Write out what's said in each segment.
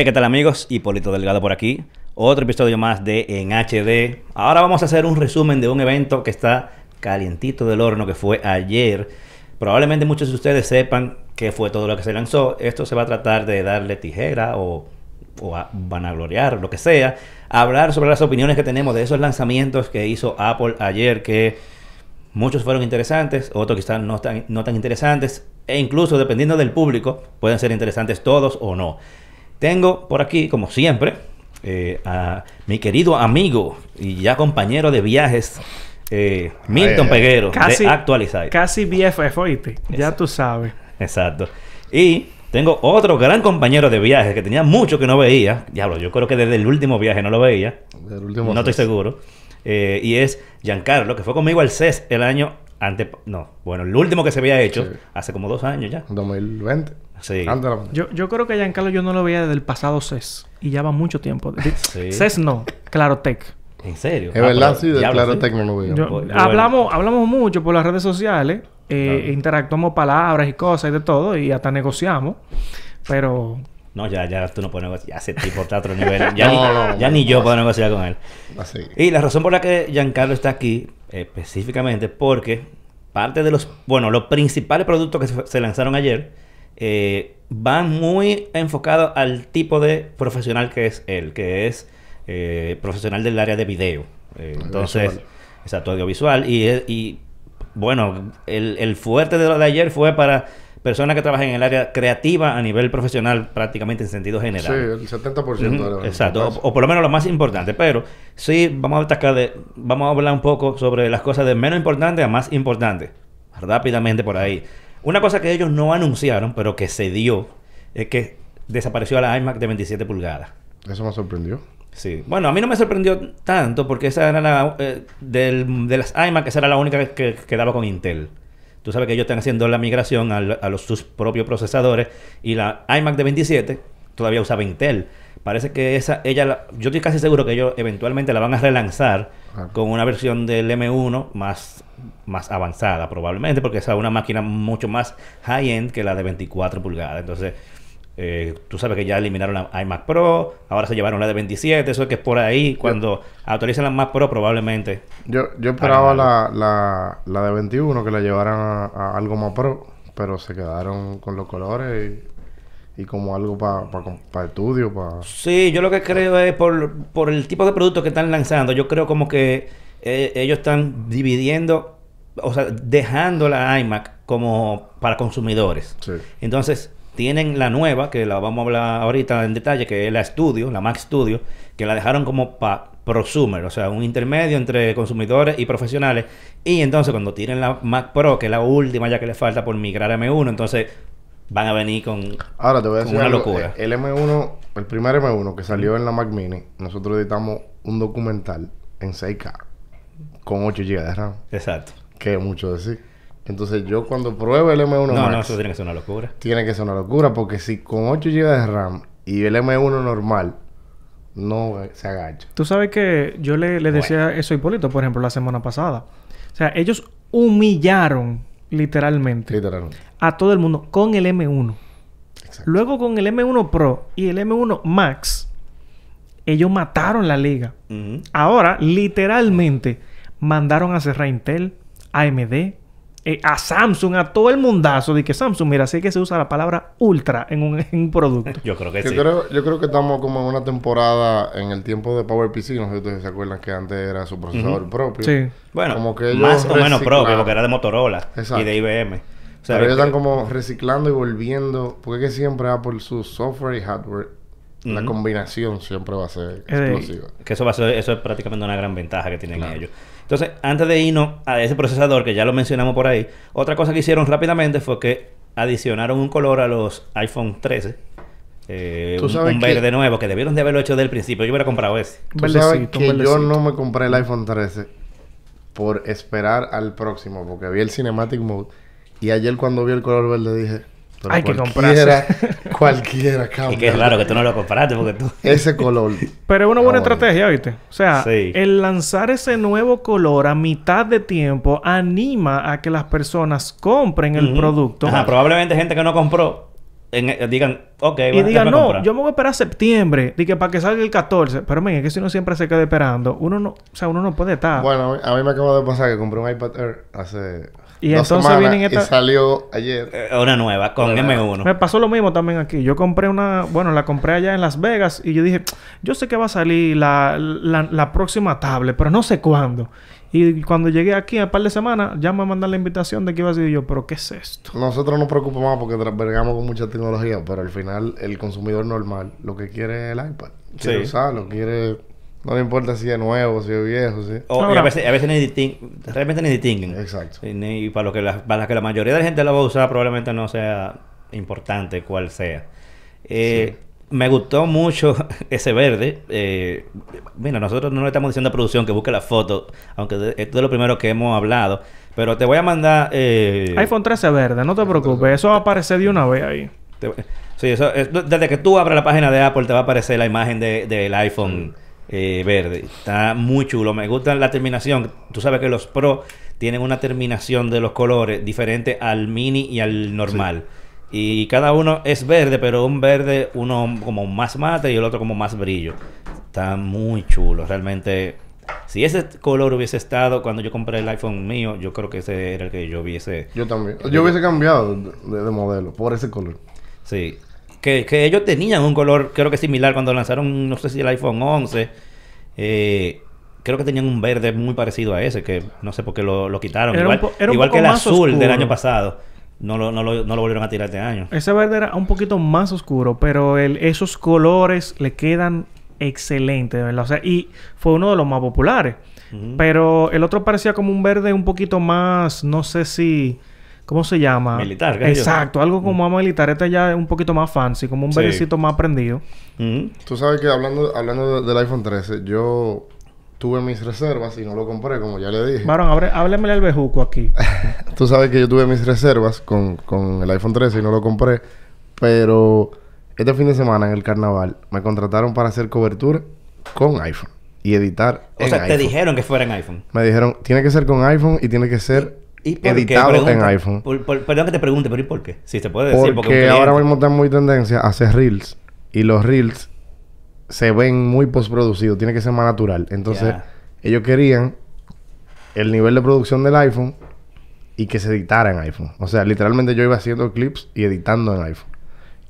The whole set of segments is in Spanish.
Hey, ¿qué tal amigos? Hipólito Delgado por aquí. Otro episodio más de En HD. Ahora vamos a hacer un resumen de un evento que está calientito del horno que fue ayer. Probablemente muchos de ustedes sepan qué fue todo lo que se lanzó. Esto se va a tratar de darle tijera o, o a vanagloriar, lo que sea. Hablar sobre las opiniones que tenemos de esos lanzamientos que hizo Apple ayer que muchos fueron interesantes, otros quizás no tan, no tan interesantes. E incluso dependiendo del público pueden ser interesantes todos o no. Tengo por aquí, como siempre, eh, a mi querido amigo y ya compañero de viajes, eh, Milton Ay. Peguero, Casi, de Actualizar. casi BFF, oíste. Ya tú sabes. Exacto. Y tengo otro gran compañero de viajes que tenía mucho que no veía. Diablo, yo creo que desde el último viaje no lo veía. Del último no estoy seguro. Eh, y es Giancarlo, que fue conmigo al CES el año ante... No, bueno, el último que se había hecho Sí. hace como dos años ya. 2020. Sí. Yo, yo creo que a Giancarlo yo no lo veía desde el pasado CES. Y ya va mucho tiempo. Sí. CES no, Clarotech. ¿En serio? Es Ah, verdad, sí, de diablo, Claro sí. Tecno no veía. Yo- Bueno. hablamos, hablamos mucho por las redes sociales. eh, Claro. Interactuamos palabras y cosas y de todo. Y hasta negociamos. Pero... No, ya, ya tú no puedes negociar. Ya ese tipo está a otro nivel. Ya, No, ni, no, ya no, ni yo no. puedo negociar con él. Así. Y la razón por la que Giancarlo está aquí, específicamente, porque parte de los, bueno, los principales productos que se, se lanzaron ayer eh, van muy enfocados al tipo de profesional que es él, que es eh, profesional del área de video. Eh, entonces, exacto, audiovisual. Y, y bueno, el, el fuerte de lo de ayer fue para personas que trabajan en el área creativa a nivel profesional, prácticamente en sentido Sí, general. el 70% Ujú, de la Exacto, o, o por lo menos lo más importante, pero sí vamos a destacar de, vamos a hablar un poco sobre las cosas de menos importante a más importante, rápidamente por ahí. Una cosa que ellos no anunciaron, pero que se dio, es que desapareció la iMac de 27 pulgadas. Eso me sorprendió. Sí. Bueno, a mí no me sorprendió tanto porque esa era la eh, del- de las iMac, esa era la única que, que quedaba con Intel. Tú sabes que ellos están haciendo la migración a, los, sus propios procesadores y la iMac de 27 todavía usaba Intel. Parece que esa, ella, la- yo estoy casi seguro que ellos eventualmente la van a relanzar con una versión del M1 más, más avanzada, probablemente, porque esa es una máquina mucho más high-end que la de 24 pulgadas. Entonces, eh, tú sabes que ya eliminaron la iMac Pro, ahora se llevaron la de 27, eso es que es por ahí, cuando actualicen la Mac Pro probablemente. Yo, yo esperaba la, la, la de 21 que la llevaran a, a algo más pro, pero se quedaron con los colores y, y como algo para estudio, para... Sí, yo lo que creo es por, por el tipo de producto que están lanzando, yo creo como que eh, ellos están dividiendo, o sea, dejando la iMac como para consumidores. Sí. Entonces, tienen la nueva, que la vamos a hablar ahorita en detalle, que es la Studio, la Mac Studio, que la dejaron como para prosumer, o sea, un intermedio entre consumidores y profesionales. Y entonces, cuando tienen la Mac Pro, que es la última ya que le falta por migrar a M1, entonces van a venir con... Ahora te voy a Con decir una algo. locura. El M1, el primer M1 que salió en la Mac Mini, nosotros editamos un documental en 6K con 8 GB de RAM, Exacto. que es mucho decir. Entonces yo cuando pruebe el M1 No, Max, no, eso tiene que ser una locura. tiene que ser una locura porque si con 8 GB de RAM y el M1 normal no se agacha. Tú sabes que yo le, le decía eso a Hipólito, por ejemplo, la semana pasada. O sea, ellos humillaron literalmente Literalmente. a todo el mundo con el M1. Exacto. Luego con el M1 Pro y el M1 Max, ellos mataron la liga. Ahora, literalmente, mandaron a cerrar Intel, AMD, eh, a Samsung, a todo el mundazo. De que Samsung, mira, sé que se usa la palabra ultra en un, en un producto. Yo creo que Yo, sí. creo, yo creo que estamos como en una temporada en el tiempo de PowerPC. No sé si ustedes se acuerdan que antes era su procesador propio. Sí. Bueno, Como que ellos más o menos propio, porque era de Motorola Exacto. y de IBM. O sea, Pero ellos que- están como reciclando y volviendo. Porque es que siempre Apple, su software y hardware, la combinación siempre va a ser Eh, explosiva. Que eso va a ser, eso es prácticamente una gran ventaja que tienen Claro. ellos. Entonces, antes de irnos a ese procesador que ya lo mencionamos por ahí, otra cosa que hicieron rápidamente fue que adicionaron un color a los iPhone 13. eh, Tú un, sabes un que- verde nuevo que debieron de haberlo hecho desde el principio. Yo hubiera comprado ese. Tú sabes Verdecito, que yo no me compré el iPhone 13 por esperar al próximo, porque vi el Cinematic Mode. Y ayer cuando vi el color verde dije, pero Hay que cualquiera, cualquiera cambia. Y que es raro que tú no lo compraste porque tú... Ese color. Pero es una buena Ah, bueno. estrategia, ¿viste? O sea, Sí. el lanzar ese nuevo color a mitad de tiempo anima a que las personas compren el producto. Ajá, probablemente gente que no compró en- eh, digan, ok, Y bueno, digan, déjame no, comprar". yo me voy a esperar a septiembre. Dije, para que salga el 14. Pero, men, es que si uno siempre se queda esperando, uno no... O sea, uno no puede estar. Bueno, a mí, a mí me acaba de pasar que compré un iPad Air hace Y dos entonces semanas vienen esta- y salió ayer. Eh, Una nueva, con M1. Me pasó lo mismo también aquí. Yo compré una... Bueno, la compré allá en Las Vegas. Y yo dije... Yo sé que va a salir la, la, la próxima tablet. Pero no sé cuándo. Y cuando llegué aquí, a un par de semanas... Ya me mandan la invitación de que iba a ser yo... ¿Pero qué es esto? Nosotros nos preocupamos porque bregamos con mucha tecnología, pero al final el consumidor normal lo que quiere es el iPad. Quiere Sí. usarlo, quiere... No le importa si es nuevo, si es viejo, sí. O- y Ahora- a veces, a veces ni distin- realmente ni distinguen. Exacto. Y, ni- y para lo que la, para que la mayoría de la gente la va a usar probablemente no sea importante cuál sea. Eh, Me gustó mucho ese verde. Eh, mira, nosotros no le estamos diciendo a producción que busque la foto, aunque de- esto es lo primero que hemos hablado. Pero te voy a mandar... eh, iPhone 13 verde. No te preocupes. Eso va a aparecer de una vez ahí. te- sí, eso, es- desde que tú abras la página de Apple te va a aparecer la imagen de- del iPhone eh, verde. Está muy chulo. Me gusta la terminación. Tú sabes que los Pro tienen una terminación de los colores diferente al mini y al normal. Y cada uno es verde, pero un verde, uno como más mate y el otro como más brillo. Está muy chulo. Realmente, si ese color hubiese estado cuando yo compré el iPhone mío, yo creo que ese era el que yo hubiese Yo también. Yo hubiese cambiado de, de modelo por ese color. Sí. Que, que ellos tenían un color, creo que similar cuando lanzaron, no sé si el iPhone 11. eh, creo que tenían un verde muy parecido a ese, que no sé por qué lo, lo quitaron. Era igual un igual que el azul del año pasado. No lo, no, lo, no lo volvieron a tirar este año. Ese verde era un poquito más oscuro, pero el, esos colores le quedan excelentes, de ¿verdad? O sea, y fue uno de los más populares. Pero el otro parecía como un verde un poquito más, no sé si, ¿cómo se llama? Militar, yo. Exacto, algo como más militar. Este ya es un poquito más fancy, como un Sí. más prendido. Ujú. Tú sabes que hablando, hablando de- del iPhone 13, yo tuve mis reservas y no lo compré, como ya le dije. Varón, abre- háblemele al bejuco aquí. Tú sabes que yo tuve mis reservas con, con el iPhone 13 y no lo compré. Pero este fin de semana en el carnaval me contrataron para hacer cobertura con iPhone y editar O en sea, te iPhone. dijeron que fuera en iPhone. Me dijeron, tiene que ser con iPhone y tiene que ser ¿Y por qué? editado en iPhone. Por- por- perdón que te pregunte, pero ¿y por qué? Si se puede decir, Porque, porque, ahora mismo está muy tendencia a hacer reels. Y los reels se ven muy postproducidos. Tiene que ser más natural. Entonces, ellos querían el nivel de producción del iPhone y que se editara en iPhone. O sea, literalmente yo iba haciendo clips y editando en iPhone.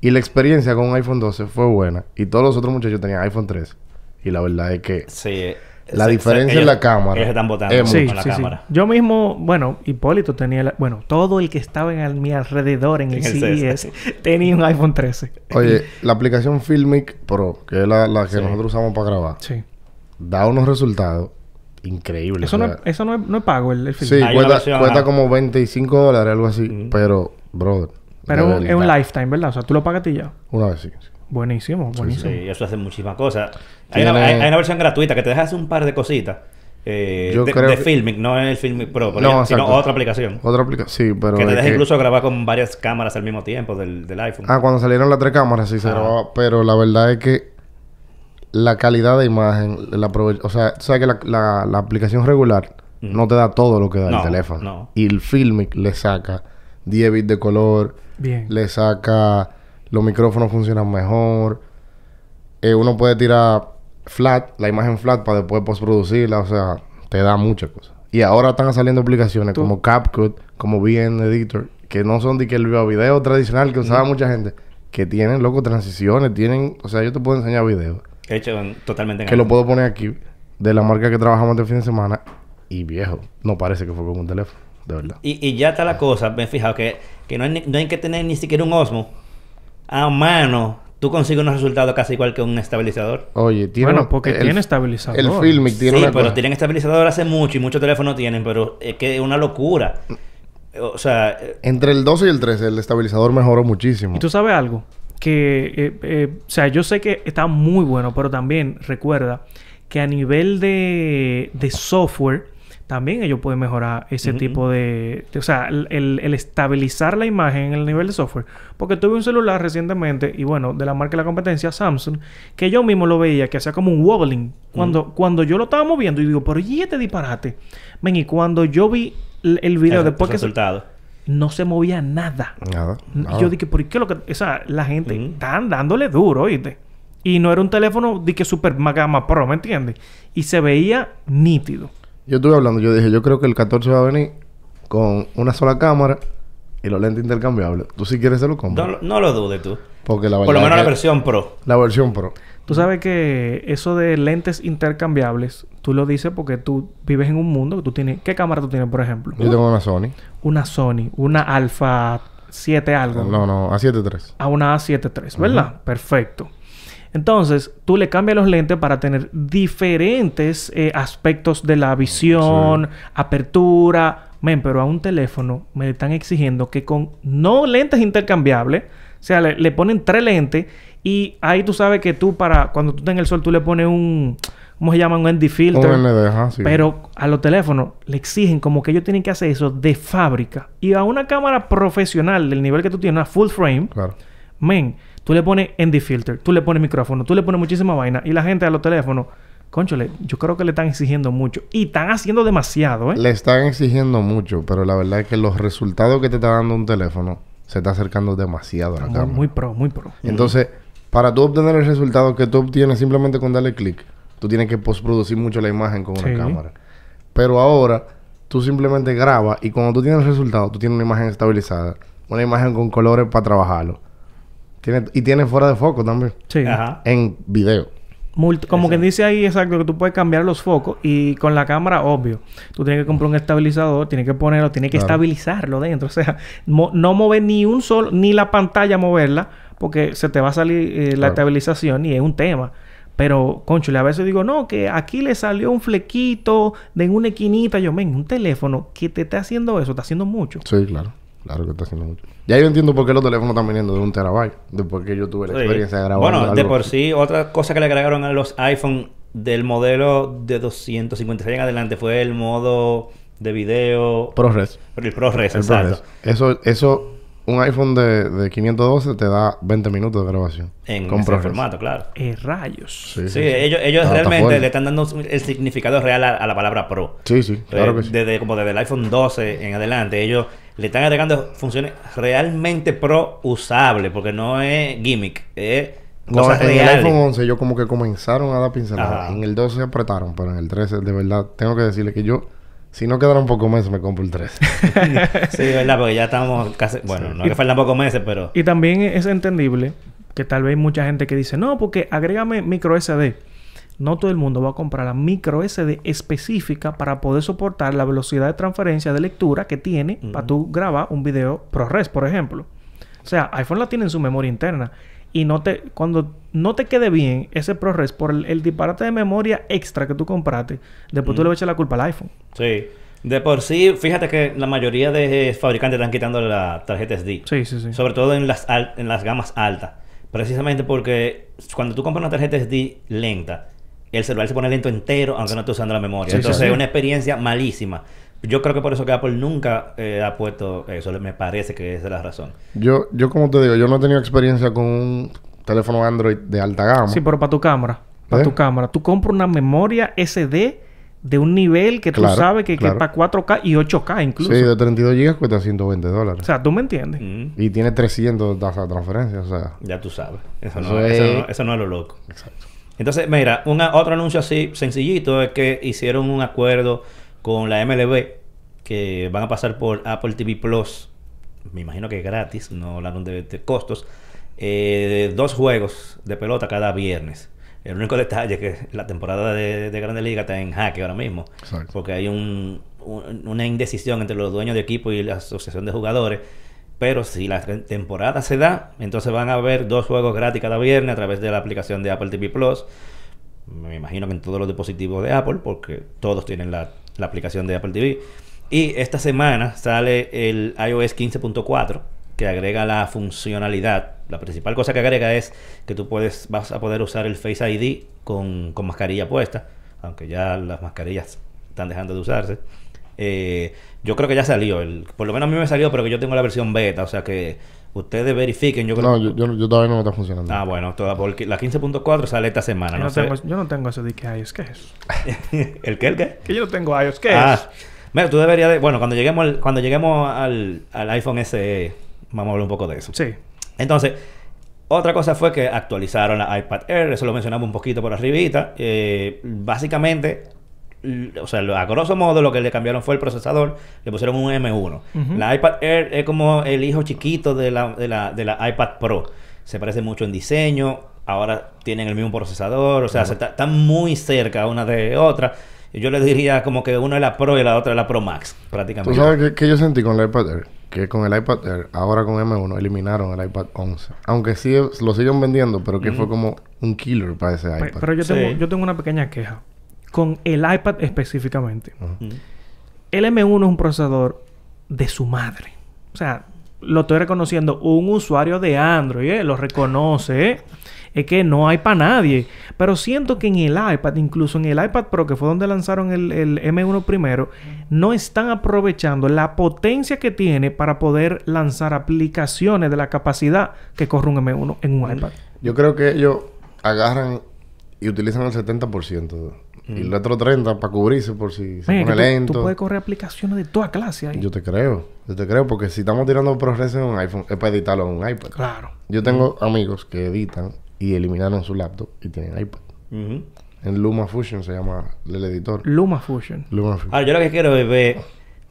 Y la experiencia con un iPhone 12 fue buena. Y todos los otros muchachos tenían iPhone 13. Y la verdad es que Sí, La se- diferencia se- en la cámara Ellos están votando es con Sí, la sí, sí. cámara. Yo mismo, bueno, Hipólito tenía, la- bueno, todo el que estaba en mi alrededor en el CES tenía un iPhone 13. Oye, la aplicación Filmic Pro, que es la, la que Sí. nosotros usamos para grabar, Sí. da unos resultados increíbles. Eso, o no, sea, es, eso no, es, no es pago el, el film. Sí, cuesta, cuesta como 25 dólares, algo así. Pero, brother. Pero es un- es lifetime, ¿verdad? O sea, tú lo pagas a ti ya. Una vez sí. Buenísimo, buenísimo. Sí, eso hace muchísimas cosas. Hay, una, Tiene- hay- hay una versión gratuita que te deja hacer un par de cositas. eh, Yo de, creo de que- Filmic, no es el Filmic Pro, pero No, ya- sino otra aplicación. Otra aplicación. Sí, pero. que te deja que- incluso grabar con varias cámaras al mismo tiempo del, del iPhone. Ah, cuando salieron las tres cámaras sí se grababa. Pero la verdad es que la calidad de imagen, la o sea, tú sabes que la, la- la aplicación regular no te da todo lo que da No, el teléfono. no. Y el Filmic le saca 10 bits de color, Bien. le saca. Los micrófonos funcionan mejor. Eh, uno puede tirar flat, la imagen flat para después postproducirla. O sea, te da muchas cosas. Y ahora están saliendo aplicaciones Tú- como CapCut, como VN Editor, que no son de que el video tradicional que usaba mucha gente, que tienen, loco, transiciones, tienen, o sea, yo te puedo enseñar videos, Hecho en- totalmente en que lo puedo poner aquí, de la marca que trabajamos este fin de semana, y viejo, no parece que fue con un teléfono, de verdad. Y, y ya está la cosa, me he fijado que, que no, hay, ni- no hay que tener ni siquiera un Osmo. A mano, tú consigues unos resultados casi igual que un estabilizador. Oye, tiene... Bueno, porque el- tiene estabilizador. El Filmic tiene sí, una pero cosa- tienen estabilizador hace mucho y muchos teléfonos tienen, pero es que es una locura. O sea, eh, Entre el 12 y el 13, el estabilizador mejoró muchísimo. ¿Y tú sabes algo? Que, eh, eh, o sea, yo sé que está muy bueno, pero también recuerda que a nivel de, de software, también ellos pueden mejorar ese tipo de, de- O sea, el, el- el estabilizar la imagen en el nivel de software. Porque tuve un celular recientemente, y bueno, de la marca de la competencia, Samsung, que yo mismo lo veía, que hacía como un wobbling. Cuando, cuando yo lo estaba moviendo, y digo, pero ¿y este disparate? Ven, y cuando yo vi el, el video el- después el que... se- resultado. no se movía nada. Nada. Yo dije, ¿por qué lo que...? O sea, la gente Ujú. están dándole duro, ¿oíste? Y no era un teléfono de que super gama pro, ¿me entiendes? Y se veía nítido. Yo estuve hablando, yo dije, yo creo que el 14 va a venir con una sola cámara y los lentes intercambiables. Tú si quieres se lo No, compras. lo- no lo dudes tú. Porque la Por lo menos la versión Pro. la versión Pro. Tú sabes que eso de lentes intercambiables, tú lo dices porque tú vives en un mundo que tú tienes... ¿Qué cámara tú tienes, por ejemplo? Yo tengo una Sony. Una Sony, una Alpha 7 algo. No, no, A73. a una A7 III, ¿verdad? Perfecto. Entonces, tú le cambias los lentes para tener diferentes eh, aspectos de la visión, apertura. Men, pero a un teléfono me están exigiendo que con no lentes intercambiables, o sea, le, le ponen tres lentes y ahí tú sabes que tú para cuando tú estás en el sol tú le pones un, ¿cómo se llama? Un ND filter. Ajá, sí. Pero a los teléfonos le exigen como que ellos tienen que hacer eso de fábrica. Y a una cámara profesional del nivel que tú tienes, una full frame, Claro. men, tú le pones ND filter, tú le pones micrófono, tú le pones muchísima vaina. Y la gente a los teléfonos, conchole, yo creo que le están exigiendo mucho. Y están haciendo demasiado, ¿eh? Le están exigiendo mucho, pero la verdad es que los resultados que te está dando un teléfono se está acercando demasiado a la muy, cámara. muy pro, muy pro. Entonces, para tú obtener el resultado que tú obtienes simplemente con darle clic, tú tienes que postproducir mucho la imagen con Sí. una cámara. Pero ahora, tú simplemente grabas y cuando tú tienes el resultado, tú tienes una imagen estabilizada, una imagen con colores para trabajarlo. Tiene, y tiene fuera de foco también, Sí. Ajá. en video. Multi- como que dice ahí exacto que tú puedes cambiar los focos y con la cámara, obvio. Tú tienes que comprar un estabilizador, tienes que ponerlo, tienes que Claro. estabilizarlo dentro. O sea, mo- no mover ni un solo, ni la pantalla moverla, porque se te va a salir eh, la Claro. estabilización y es un tema. Pero, conchole, a veces digo, no, que aquí le salió un flequito de en una esquinita. Yo, men, un teléfono que te está haciendo eso, está haciendo mucho. Sí, claro. Claro que está haciendo mucho. Ya yo entiendo por qué los teléfonos están viniendo de un terabyte. Después que yo tuve la Sí. experiencia de grabar. Bueno, de por sí, otra cosa que le agregaron a los iPhone del modelo de 256 en adelante fue el modo de video. ProRes. El ProRes, El exacto. ProRes. Eso, eso, un iPhone de, de 512 te da 20 minutos de grabación. En con ese ProRes. formato, claro. Eh, rayos. Sí, Sí, sí, sí. ellos, ellos realmente le están dando el significado real a, a la palabra Pro. Sí, sí, claro que sí. Desde, como desde el iPhone 12 en adelante, ellos le están agregando funciones realmente pro usables, porque no es gimmick, es No, cosas en el iPhone 11 ellos como que comenzaron a dar pinceladas. Ajá. En el 12 se apretaron, pero en el 13 de verdad tengo que decirle que yo, si no quedaron pocos meses, me compro el 13. Sí, verdad, porque ya estamos casi, bueno, no es que faltan pocos meses, pero Y también es entendible que tal vez hay mucha gente que dice, no, porque agrégame micro SD. No todo el mundo va a comprar la micro SD específica para poder soportar la velocidad de transferencia de lectura que tiene para tú grabar un video ProRes, por ejemplo. O sea, iPhone la tiene en su memoria interna. Y no te, cuando no te quede bien ese ProRes por el, el disparate de memoria extra que tú compraste, después tú le vas a echar la culpa al iPhone. sí. De por sí, fíjate que la mayoría de fabricantes están quitando la tarjeta SD. Sí, sí, sí. Sobre todo en las, en las gamas altas. Precisamente porque cuando tú compras una tarjeta SD lenta, el celular se pone lento entero aunque no esté usando la memoria. Sí, Entonces sí. es una experiencia malísima. Yo creo que por eso que Apple nunca eh, ha puesto eso. Me parece que esa es la razón. yo, yo como te digo, yo no he tenido experiencia con un teléfono Android de alta gama. Sí, pero para tu cámara. Para ¿Eh? tu cámara. Tú compras una memoria SD de un nivel que tú sabes que, que claro. es para 4K y 8K incluso. Sí, de 32 GB cuesta 120 O dólares. sea, ¿tú me entiendes? Mm, Y tiene 300 de tasa de transferencia, o sea... ya tú sabes. Eso, Eso no, es- eso, no, eso no es lo loco. Exacto. Entonces, mira, una, otro anuncio así sencillito es que hicieron un acuerdo con la MLB que van a pasar por Apple TV Plus. Me imagino que gratis, no hablaron de, de costos. eh, dos juegos de pelota cada viernes. El único detalle es que la temporada de, de Grande Liga está en jaque ahora mismo. Exacto. Porque hay un, un- una indecisión entre los dueños de equipo y la asociación de jugadores. Pero si la te- temporada se da, entonces van a haber dos juegos gratis cada viernes a través de la aplicación de Apple TV Plus. Me imagino que en todos los dispositivos de Apple, porque todos tienen la, la aplicación de Apple TV. Y esta semana sale el iOS 15.4, que agrega la funcionalidad. La principal cosa que agrega es que tú puedes, vas a poder usar el Face ID con, con mascarilla puesta, aunque ya las mascarillas están dejando de usarse. Eh, yo creo que ya salió, el, por lo menos a mí me salió, pero que yo tengo la versión beta, o sea que ustedes verifiquen. Yo creo No, yo, yo, yo todavía no me está funcionando. Ah, bueno, toda, porque la 15.4 sale esta semana. yo, No no sé. tengo, yo no tengo eso de que iOS. ¿Qué es? ¿El qué? ¿El qué? Que yo no tengo iOS. ¿Qué Ah, es? Mira, tú deberías de... Bueno, cuando lleguemos al, cuando lleguemos al, al iPhone SE, vamos a hablar un poco de eso. Sí. Entonces, otra cosa fue que actualizaron la iPad Air, eso lo mencionamos un poquito por arribita. Eh, básicamente, o sea, a grosso modo lo que le cambiaron fue el procesador, le pusieron un M1. Ujú. La iPad Air es como el hijo chiquito de la, de, la, de la iPad Pro. Se parece mucho en diseño, ahora tienen el mismo procesador, o sea, se está- están muy cerca una de otra. Yo le diría como que una es la Pro y la otra es la Pro Max, ¿Tú prácticamente. sabes qué, qué yo sentí con el iPad Air? Que con el iPad Air, ahora con M1, eliminaron el iPad 11. Aunque sí lo siguen vendiendo, pero que fue como un killer para ese iPad. Pero yo Sí. tengo, yo tengo una pequeña queja. Con el iPad específicamente. El M1 es un procesador de su madre. O sea, lo estoy reconociendo. Un usuario de Android, ¿eh? Lo reconoce, ¿eh? Es que no hay para nadie. Pero siento que en el iPad, incluso en el iPad Pro, que fue donde lanzaron el, el M1 primero, no están aprovechando la potencia que tiene para poder lanzar aplicaciones de la capacidad que corre un M1 en un iPad. Yo creo que ellos agarran y utilizan el 70%. Y el otro 30% para cubrirse por si se que pone tú- lento. Tú, puedes correr aplicaciones de toda clase ahí. Yo te creo. Yo te creo porque si estamos tirando progreso en un iPhone, es para editarlo en un iPad. Claro. Yo tengo amigos que editan y eliminaron su laptop y tienen iPad. En Luma Fusion se llama el editor. Luma Fusion. Luma Fusion. Ahora, yo lo que quiero es ver,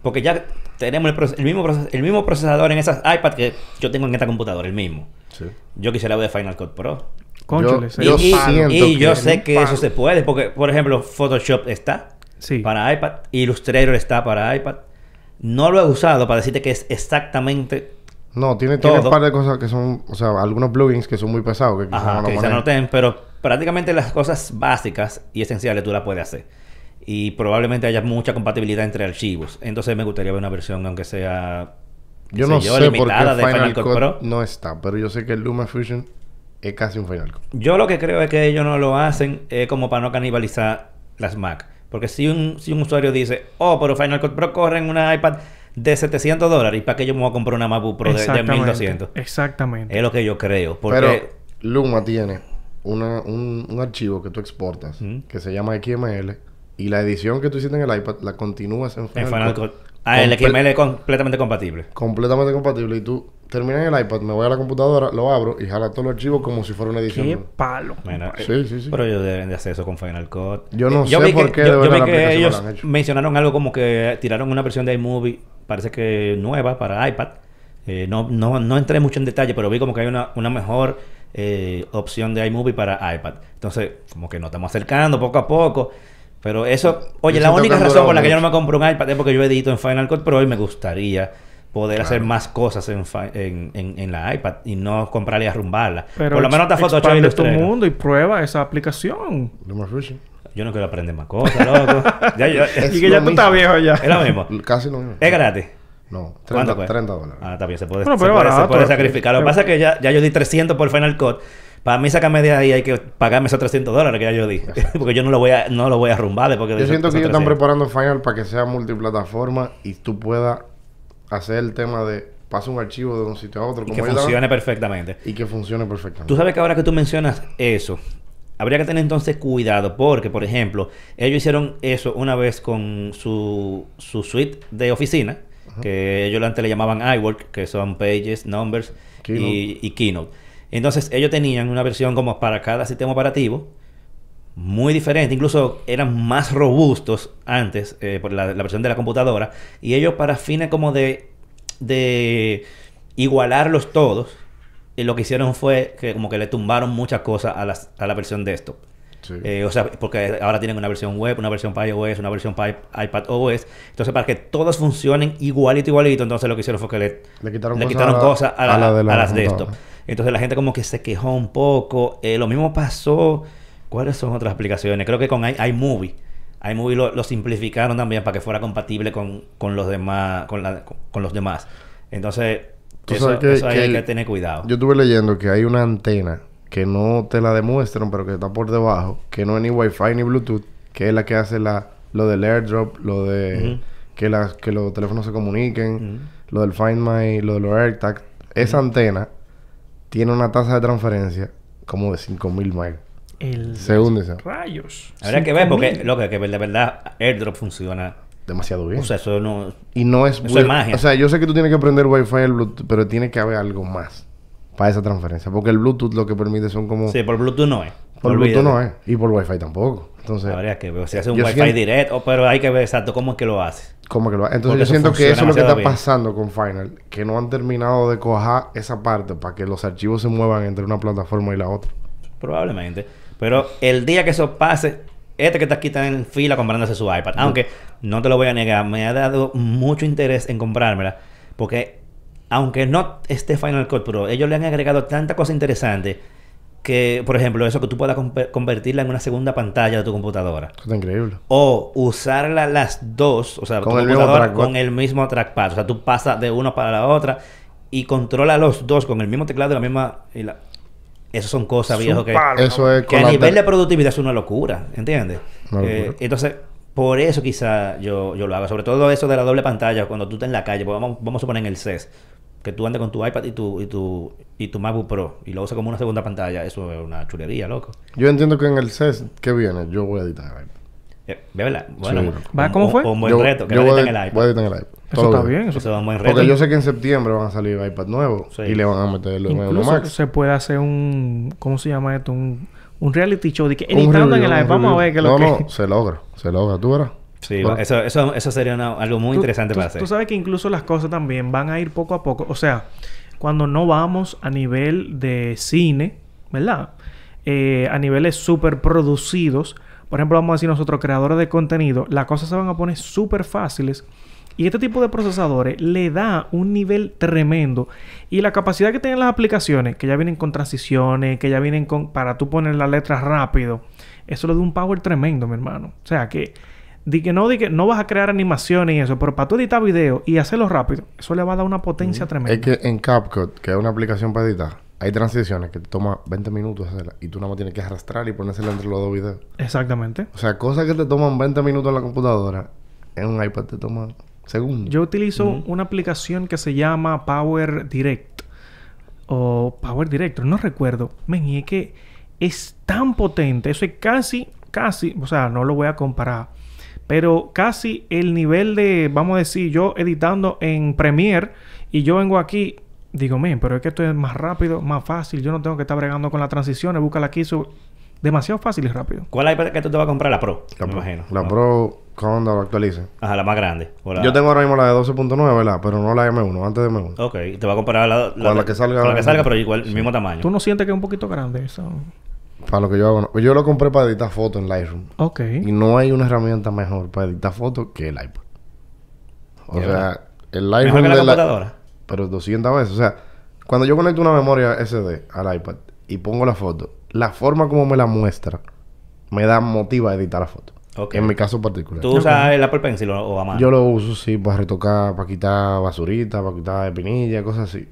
porque ya tenemos el, mismo, proces- el mismo procesador en esas iPads que yo tengo en esta computadora, el mismo. Sí. Yo quisiera ver Final Cut Pro. Yo- yo y palo. siento y yo que- sé que eso se puede, porque, por ejemplo, Photoshop está Sí. para iPad, Illustrator está para iPad. No lo he usado para decirte que es exactamente No, tiene, tiene un Todo. par de cosas que son, o sea, algunos plugins que son muy pesados que quizás Ajá, no lo que no ten, pero prácticamente las cosas básicas y esenciales tú las puedes hacer. Y probablemente haya mucha compatibilidad entre archivos. Entonces me gustaría ver una versión, aunque sea. Yo no sé sé por qué limitada de Final, Cut, Pro. no está, pero yo sé que el Luma Fusion es casi un Final Cut. Yo lo que creo es que ellos no lo hacen eh, como para no canibalizar las Mac. Porque si un, si un usuario dice, oh, pero Final Cut Pro corre en una iPad de 700 dólares, ¿y para qué yo me voy a comprar una MacBook Pro de, de Exactamente. 1200? Exactamente. Es lo que yo creo. Porque Pero Luma tiene una, un, un archivo que tú exportas que se llama XML y la edición que tú hiciste en el iPad la continúas en Final, en Final Cut. Cut. Ah, el XML es completamente compatible. Completamente compatible y tú terminas en el iPad, me voy a la computadora, lo abro y jala todos los archivos como si fuera una edición. Qué palo. Bueno, Sí, sí, sí. Pero ellos deben de hacer eso con Final Cut. Yo no Eh, sé por que- qué Yo, de yo verdad vi la que aplicación ellos lo han hecho. mencionaron algo como que tiraron una versión de iMovie, parece que nueva para iPad. Eh, no, no, no entré mucho en detalle, pero vi como que hay una, una mejor eh, opción de iMovie para iPad. Entonces, como que nos estamos acercando poco a poco. Pero eso, oye, Yo la única razón por la que yo no me compro un iPad es porque yo edito en Final Cut Pro y me gustaría poder Claro. hacer más cosas en, en, en, en la iPad y no comprarla y arrumbarla. Pero por lo menos está ex- Photoshop y tu mundo y prueba esa aplicación. Yo no quiero aprender más cosas, loco. ya, yo- Es y que lo ya tú estás mismo. viejo ya. es lo mismo. Casi lo mismo. Es gratis. No, ¿Cuánto 30, cuesta? 30 dólares. Ah, está bien, se puede, Bueno, se pero puede, se barato, puede aquí. sacrificar. Lo que pasa es que ya, ya yo di 300 por Final Cut. Para mí sacarme de ahí hay que pagarme esos 300 dólares que ya yo di. Porque yo no lo voy a, no lo voy a arrumbar después que de Yo esos- siento que ellos están 300. preparando Final para que sea multiplataforma y tú puedas hacer el tema de pasa un archivo de un sitio a otro Y como que funcione perfectamente. y que funcione perfectamente. Tú sabes que ahora que tú mencionas eso, habría que tener entonces cuidado porque, por ejemplo, ellos hicieron eso una vez con su, su suite de oficina, que ellos antes le llamaban iWork, que son Pages, Numbers y, y Keynote. Entonces ellos tenían una versión como para cada sistema operativo, muy diferente, incluso eran más robustos antes eh, por la, la versión de la computadora, y ellos para fines como de, de igualarlos todos, y lo que hicieron fue que como que le tumbaron muchas cosas a, las, a la versión desktop. Sí. Eh, o sea, porque ahora tienen una versión web, una versión para iOS, una versión para iPad OS. Entonces, para que todos funcionen igualito, igualito, entonces lo que hicieron fue que le, Le quitaron le cosas quitaron a cosas a, la- a la de la a las desktop. Entonces la gente como que se quejó un poco. Eh, lo mismo pasó. ¿Cuáles son otras aplicaciones? Creo que con i- iMovie. iMovie lo, lo simplificaron también para que fuera compatible con, con los demás, con, la- con, con los demás. Entonces, Tú eso, sabes que- eso ahí que hay que tener cuidado. Yo estuve leyendo que hay una antena que no te la demuestran, pero que está por debajo, que no es ni Wi-Fi ni Bluetooth, que es la que hace la, lo del airdrop, lo de que, las que los teléfonos se comuniquen, lo del Find My, lo de los AirTags. Esa antena tiene una tasa de transferencia como de 5000 megas. El... Rayos. Habría que ver porque 5000. lo que, que de verdad AirDrop funciona demasiado bien. O sea, eso no... y no es... eso es magia. O sea, yo sé que tú tienes que aprender Wi-Fi y el Bluetooth, pero tiene que haber algo más para esa transferencia. Porque el Bluetooth lo que permite son como... Sí, por Bluetooth no es. por Olvídate. Bluetooth no es. Y por Wi-Fi tampoco. Entonces, Habría que ver si hace un Wi-Fi siento- directo, pero hay que ver exacto cómo es que lo hace. ¿cómo que lo va? Entonces Porque yo siento que eso es lo que está bien. pasando con Final. Que no han terminado de cojar esa parte para que los archivos se muevan entre una plataforma y la otra. Probablemente. Pero el día que eso pase, este que está aquí está en fila comprándose su iPad. Aunque no te lo voy a negar, me ha dado mucho interés en comprármela. Porque aunque no esté Final Cut Pro, ellos le han agregado tanta cosa interesante que, por ejemplo, eso que tú puedas conver- convertirla en una segunda pantalla de tu computadora. Está increíble. O usarla las dos, o sea, Con tu el mismo computadora con el mismo trackpad. O sea, tú pasas de una para la otra y controla los dos con el mismo teclado y la misma... y la- Esas son cosas, viejo, que... Eso es Que a nivel de productividad es una locura, ¿entiendes? Una Eh, entonces, por eso quizá yo, yo lo hago. Sobre todo eso de la doble pantalla, cuando tú estás en la calle, pues vamos, vamos a suponer en el CES, que tú andes con tu iPad y tu, y tu, y tu MacBook Pro y lo usas como una segunda pantalla, eso es una chulería, loco. Yo entiendo que en el CES que viene yo voy a editar el iPad. Eh, ¿De verdad? Bueno, Sí. ¿Va? ¿Cómo fue? Un buen yo, reto, que yo lo voy, en el voy a iPad. editar en el iPad. Eso Todo está bien. bien. Eso Eso es un buen reto. Porque yo sé que en septiembre van a salir iPad nuevos Sí. y le van a meter los nuevos Incluso Max. se puede hacer un... ¿Cómo se llama esto? Un, un reality show de que editando en el iPad. Vamos a ver qué lo No, que... no, se logra. Se logra. ¿Tú verás? Sí, Bueno. eso, eso, eso sería una- algo muy Tú- interesante tú, para hacer. Tú sabes que incluso las cosas también van a ir poco a poco. O sea, cuando no vamos a nivel de cine, ¿verdad? Eh, a niveles súper producidos. Por ejemplo, vamos a decir nosotros, creadores de contenido, las cosas se van a poner súper fáciles. Y este tipo de procesadores le da un nivel tremendo. Y la capacidad que tienen las aplicaciones, que ya vienen con transiciones, que ya vienen con... para tú poner las letras rápido. Eso le da un power tremendo, mi hermano. O sea que... Di que no, di que no vas a crear animaciones y eso, pero para tú editar video y hacerlo rápido, eso le va a dar una potencia tremenda. Es que en CapCut, que es una aplicación para editar, hay transiciones que te toma 20 minutos hacerlas y tú nada más tienes que arrastrar y ponérsela entre los dos videos. Exactamente. O sea, cosas que te toman 20 minutos en la computadora, en un iPad te toma segundos. Yo utilizo una aplicación que se llama Power Direct. O Power Director, no recuerdo. Men, y es que es tan potente. Eso es casi, casi, o sea, no lo voy a comparar. Pero casi el nivel de, vamos a decir, yo editando en Premiere y yo vengo aquí, digo, men, pero es que esto es más rápido, más fácil. Yo no tengo que estar bregando con las transiciones, búscala aquí. Eso, demasiado fácil y rápido. ¿Cuál iPad que tú te vas a comprar? La Pro, La me Pro, imagino. la ¿no? Pro cuando lo actualicen. Ajá, la más grande. O la- Yo tengo ahora mismo la de 12.9, ¿verdad? Pero no la M1, antes de M1. Ok, te va a comprar la, Con la que salga- Con la que salga, pero igual, el mismo tamaño. ¿Tú no sientes que es un poquito grande eso? Para lo que yo hago. no. Yo lo compré para editar fotos en Lightroom. Ok. Y no hay una herramienta mejor para editar fotos que el iPad. O sea, verdad. el Mejor Lightroom que la de la- computadora. Pero 200 veces. O sea, cuando yo conecto una memoria SD al iPad y pongo la foto, la forma como me la muestra me da motiva a editar la foto. En mi caso particular. ¿Tú usas el Apple Pencil o, o a mano? Yo lo uso, sí, para retocar, para quitar basurita, para quitar espinilla, cosas así.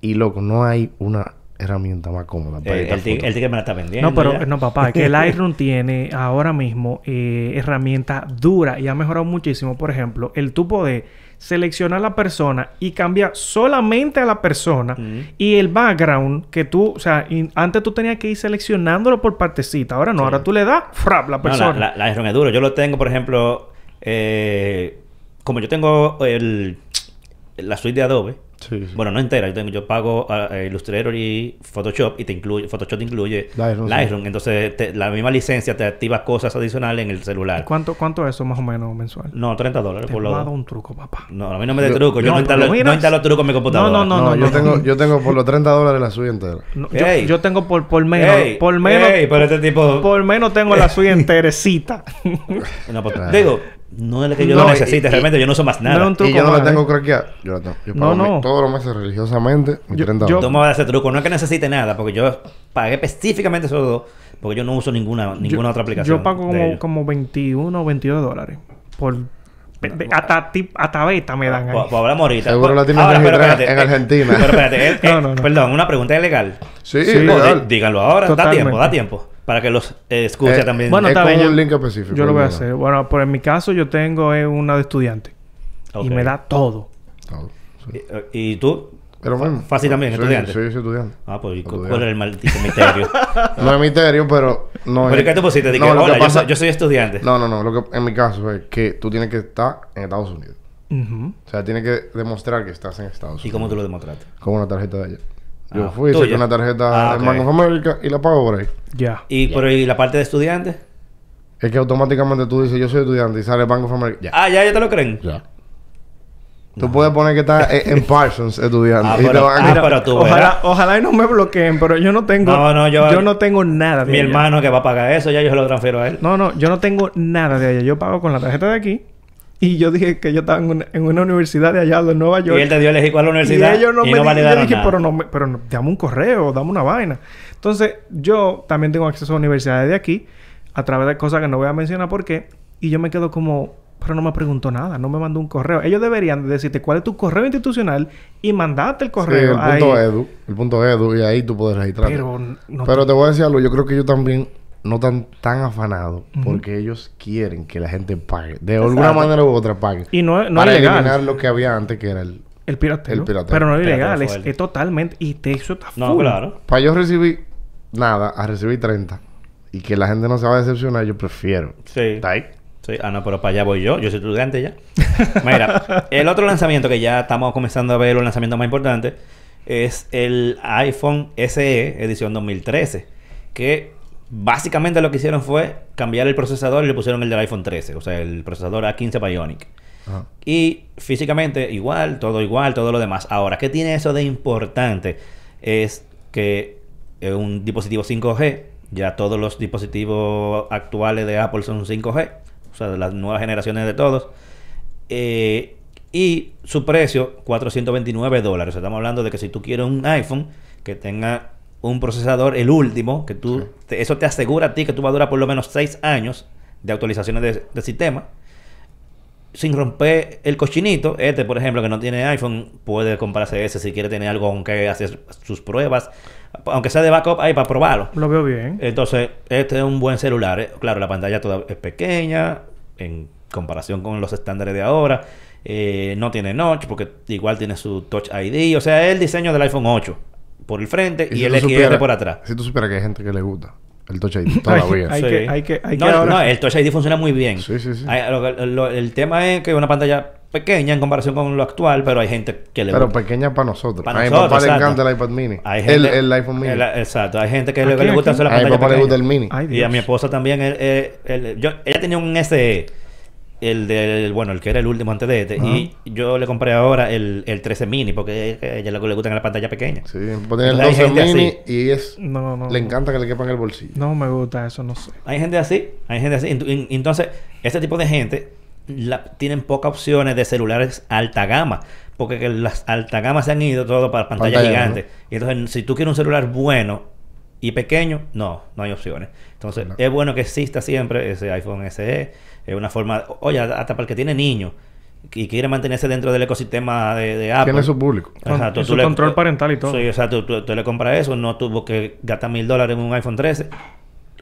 Y loco, no hay una herramienta más cómoda para Eh, editar el, fotos. el ticket me la está vendiendo. No, pero ya. no, papá, es que el Lightroom tiene ahora mismo eh, herramientas duras y ha mejorado muchísimo. Por ejemplo, el tú poder seleccionar a la persona y cambiar solamente a la persona y el background que tú, o sea, antes tú tenías que ir seleccionándolo por partecita. Ahora no, ahora tú le das frap la No, persona. la, la, la es duro. Yo lo tengo, por ejemplo, eh, como yo tengo el, la suite de Adobe. Sí, sí. Bueno, no entera. Yo, tengo, yo pago eh, Illustrator y Photoshop y te incluye, Photoshop te incluye Lightroom. Entonces, te- la misma licencia te activa cosas adicionales en el celular. ¿Cuánto, ¿Cuánto es eso más o menos mensual? No, 30 dólares Te por dar dos. un truco, papá. No, a mí no me dé Yo- truco. Yo No, no, instalo, no instalo truco en mi computadora. No, no, No, yo, no. Tengo, yo tengo por los 30 dólares la suya entera. No, yo, yo tengo por, por menos, Ey, por menos, ey, pero este tipo... por menos tengo la suya enterecita. No, pues, Ah. digo, no es que yo No, lo necesite. y- realmente yo no uso más no nada. era un truco y yo no más, la tengo ¿eh? craqueada. Yo la tengo. Yo No, pago mi- no. todos los meses religiosamente Yo- 30 yo- dólares. Tú me vas a dar ese truco. No es que necesite nada, porque yo pagué específicamente esos dos, porque yo no uso ninguna, ninguna Yo- otra aplicación. Yo pago como, como 21 o 22 dólares. Por... hasta, tip- hasta beta me dan ahí. Pues, pues hablamos ahorita. Seguro la tienen Ahora, pero registrada espérate, en eh, Argentina. Pero espérate, eh, No, eh, no, no. perdón, una pregunta, ¿es legal? Sí, Sí, legal. No, díganlo ahora, da tiempo, da tiempo. Para que los eh, escuche Eh, también. Bueno, es está con bien, un yo- link específico. Yo lo voy a hacer. Bueno, por en mi caso yo tengo eh, una de estudiante. Y me da todo. Todo, sí. ¿Y, eh, ¿Y tú? Pero mismo. Fácil también, estudiante. Sí, sí, estudiante. Ah, pues ¿y Estudiante. ¿cuál era el maldito misterio? No es misterio, pero no ¿Pero es... qué tú pusiste? Dije, No, lo que hola, yo, pasa- soy, yo soy estudiante. No, no, no. Lo que en mi caso es que tú tienes que estar en Estados Unidos. O sea, tienes que demostrar que estás en Estados ¿Y Unidos. cómo tú lo demostraste? Con una tarjeta de allá. Yo Ah, fui, saqué una tarjeta Ah, de ok. Bank of America y la pago por ahí. Ya. ¿Y, pero, ¿y la parte de estudiante? Es que automáticamente tú dices, yo soy estudiante y sale Bank of America. Ya. Ah, ya, ya te lo creen. Ya. Tú puedes poner que estás en Parsons estudiando. Ah, y te pero- van a- ah, pero tú ojalá, ojalá y no me bloqueen, pero yo no tengo... No, no, yo- no tengo nada de Mi hermano que va a pagar eso, ya yo se lo transfiero a él. No, no, yo no tengo nada de allá. Yo pago con la tarjeta de aquí. Y yo dije que yo estaba en una, en una universidad de allá de Nueva York. y él te dio elegir cuál la universidad. Y ellos no y me no di- y yo dije, nada. pero no, me- pero no, dame un correo, dame una vaina. Entonces, yo también tengo acceso a universidades de aquí a través de cosas que no voy a mencionar por qué. Y yo me quedo como, pero no me preguntó nada, no me mandó un correo. Ellos deberían de decirte cuál es tu correo institucional y mandarte el Sí, correo. el ahí. punto edu. El punto edu. Y ahí tú puedes registrar. Pero no Pero te voy a decir algo. Yo creo que ellos también no están tan afanados porque ellos quieren que la gente pague. De alguna manera u otra pague. Y no, no para es legal. eliminar lo que había antes, que era el... El pirateo. El pirateo. Pero no es ilegal, es, es totalmente. Y te eso está No, full. claro. Para yo recibir nada, a recibir 30 y que la gente no se va a decepcionar, yo prefiero. Sí. ¿Está ahí? Sí, ah, no, pero para allá voy yo. Yo soy estudiante ya. Mira, el otro lanzamiento que ya estamos comenzando a ver, los lanzamientos más importantes, es el iPhone SE edición 2013. Que básicamente lo que hicieron fue cambiar el procesador y le pusieron el del iPhone 13. O sea, el procesador A15 Bionic. Ajá. Y físicamente igual, todo igual, todo lo demás. Ahora, ¿qué tiene eso de importante? Es que es un dispositivo 5G. Ya todos los dispositivos actuales de Apple son 5G. O sea, de las nuevas generaciones de todos. Eh, y su precio, 429 dólares. Estamos hablando de que si tú quieres un iPhone que tenga un procesador, el último, que tú, te- eso te asegura a ti que tú vas a durar por lo menos 6 años de actualizaciones de, de sistema sin romper el cochinito. Este, por ejemplo, que no tiene iPhone, puede comprarse ese si quiere tener algo con que hacer sus pruebas. Aunque sea de backup, ahí para probarlo. Lo veo bien. Entonces, este es un buen celular. eh. Claro, la pantalla toda es pequeña en comparación con los estándares de ahora. Eh, no tiene notch porque igual tiene su Touch ID. O sea, es el diseño del iPhone 8 por el frente y, si el supieras- por atrás. Si tú supieras que hay gente que le gusta el Touch ID todavía. Hay Sí. que- hay que- hay no, que ahora- no, el Touch ID funciona muy bien. Sí, sí, sí. Hay- lo- lo- el tema es que es una pantalla pequeña en comparación con lo actual, pero hay gente que le Pero gusta. pequeña para nosotros. Para a mi papá le encanta el iPad mini. Hay el, gente- el iPhone mini. el- exacto, hay gente que ¿A le, gusta hacer la a mi pantalla papá le gusta el mini. Ay, Y a mi esposa también, el, el- el- yo, ella tenía un SE, el del, bueno, el que era el último antes de este, y yo le compré ahora el, el 13 mini, porque a ella lo que le gusta en la pantalla pequeña. Sí, poner el Hay 12 gente mini así. y es... No, no. Le encanta que le quepan el bolsillo. No me gusta eso, no sé. Hay gente así, hay gente así. Ent- en- Entonces, este tipo de gente la- tienen pocas opciones de celulares alta gama, porque que las alta gama se han ido todo para pantallas Pantalla, gigantes. Y entonces, si tú quieres un celular bueno y pequeño, no, no hay opciones. Entonces, No. es bueno que exista siempre ese iPhone SE. Es una forma, oye, hasta para el que tiene niños y quiere mantenerse dentro del ecosistema de, de Apple. Tiene su público. Exacto, tú su le- control parental y todo. Sí, exacto. Tú, tú le compras eso, no tuvo que gastar mil dólares en un iPhone 13,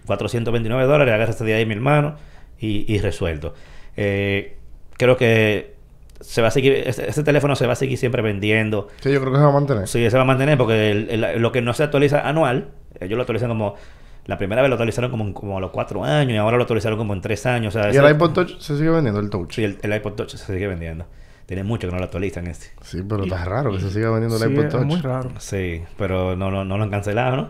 429 dólares, agárrate de ahí mi hermano y, y resuelto. Eh, creo que se va a seguir, ese, ese teléfono se va a seguir siempre vendiendo. Sí, yo creo que se va a mantener. Sí, se va a mantener porque el- el- lo que no se actualiza anual, ellos lo actualizan como, la primera vez lo actualizaron como, en- como a los cuatro años y ahora lo actualizaron como en tres años. O sea, Y el iPod Touch se sigue vendiendo, el Touch. Sí, el, el iPod Touch se sigue vendiendo. Tiene mucho que no lo actualizan este. Sí, pero está raro que se siga vendiendo Sí, el iPod es Touch. muy raro. Sí, pero no, no, no lo han cancelado, ¿no?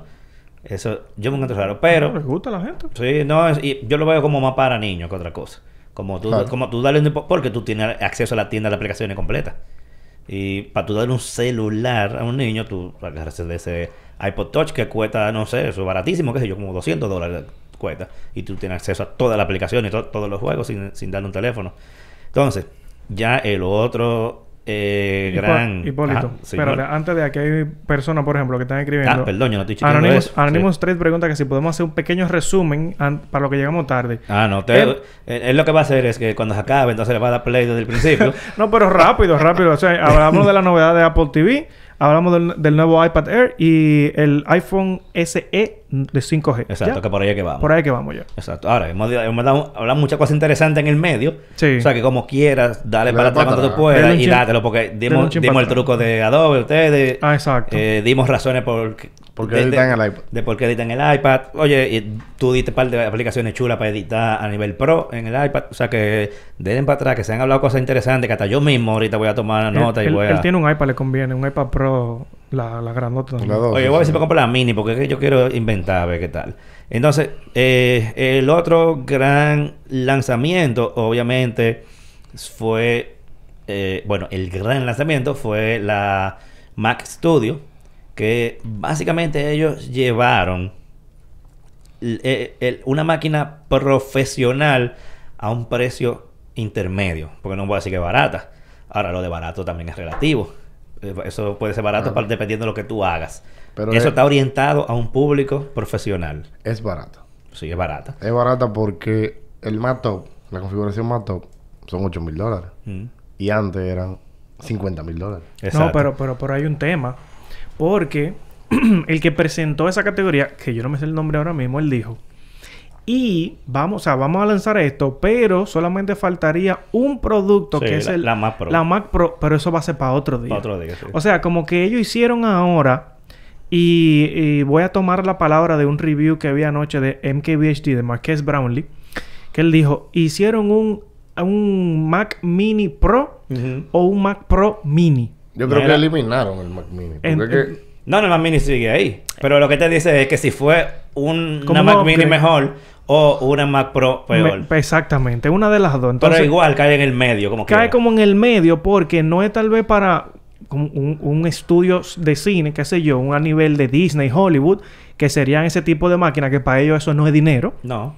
Eso, yo me encuentro raro. ¿No Pero, les gusta a la gente? sí, no, es- y yo lo veo como más para niños que otra cosa. Como tú, Claro. como tú darle Porque tú tienes acceso a la tienda de aplicaciones completa. Y para tú darle un celular a un niño, tú agarras de ese iPod Touch que cuesta, no sé, eso es baratísimo, qué sé yo, como 200 dólares cuesta. Y tú tienes acceso a toda la aplicación y to- todos los juegos sin, sin darle un teléfono. Entonces, ya el otro eh, Hipo- gran... Hipólito, espérate, antes de aquí hay personas, por ejemplo, que están escribiendo. Ah, perdón, yo no estoy Anonymous, eso. Anonymous Sí. 3 pregunta que si podemos hacer un pequeño resumen para lo que llegamos tarde. Ah, no. Te, él lo que va a hacer es que cuando se acabe, entonces le va a dar play desde el principio. No, pero rápido, rápido. O sea, hablamos de la novedad de Apple TV. Hablamos del, del nuevo iPad Air y el iPhone SE de 5G. Exacto, ¿Ya? que por ahí es que vamos. Por ahí que vamos ya. Exacto. Ahora, hemos, hemos dado, hablado muchas cosas interesantes en el medio. Sí. O sea, que como quieras, dale Le para atrás cuando tú puedas y dátelo, porque dimos, dimos el truco de Adobe, ustedes. Ah, exacto. Eh, dimos razones por, ¿Por qué editan el iPad? De por qué editan el iPad. Oye, y tú diste un par de aplicaciones chulas para editar a nivel pro en el iPad. O sea que den para atrás, que se han hablado cosas interesantes, que hasta yo mismo ahorita voy a tomar Él- nota y él, voy a... él tiene un iPad, le conviene. Un iPad Pro, la, la grandota. también. La dos, Oye, sí, voy a ver si me compro la mini porque es que yo quiero inventar, a ver qué tal. Entonces, eh, el otro gran lanzamiento, obviamente, fue. eh, bueno, el gran lanzamiento fue la Mac Studio, que básicamente ellos llevaron eh, el- una máquina profesional a un precio intermedio, porque no voy a decir que es barata. Ahora, lo de barato también es relativo. Eh, Eso puede ser barato Claro. para- dependiendo de lo que tú hagas. Pero Eso es- está orientado a un público profesional. Es barata. Sí, es barata. Es barata porque el más top, la configuración más top, son 8 mil dólares. Mm, Y antes eran 50 mil dólares. No, pero, pero, pero hay un tema. Porque el que presentó esa categoría, que yo no me sé el nombre ahora mismo, él dijo. Y vamos, o sea, vamos a lanzar esto, pero solamente faltaría un producto Sí, que es la- el, la Mac Pro. La Mac Pro, pero eso va a ser para otro día. Pa' otro día, sí. O sea, como que ellos hicieron ahora, y, y voy a tomar la palabra de un review que vi anoche de MKBHD, de Marques Brownlee, que él dijo, hicieron un, un Mac Mini Pro o un Mac Pro Mini. Yo creo Mira. que eliminaron el Mac Mini. En- que... No, no, la Mini sigue ahí. Pero lo que te dice es que si fue un- una un Mac Mini mejor o una Mac Pro peor. Me- exactamente, una de las dos. Entonces, pero igual cae en el medio, como cae quiera. como en el medio porque no es tal vez para un, un estudio de cine, qué sé yo, un a nivel de Disney, Hollywood, que serían ese tipo de máquinas que para ellos eso no es dinero. No.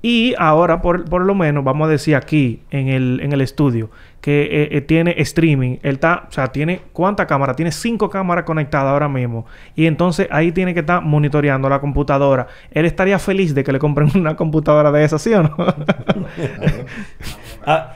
Y ahora, por, por lo menos, vamos a decir aquí en el, en el estudio, que eh, eh, tiene streaming. Él está, o sea, tiene cuántas cámaras? Tiene cinco cámaras conectadas ahora mismo. Y entonces ahí tiene que estar monitoreando la computadora. Él estaría feliz de que le compren una computadora de esa, ¿sí o no? Ah,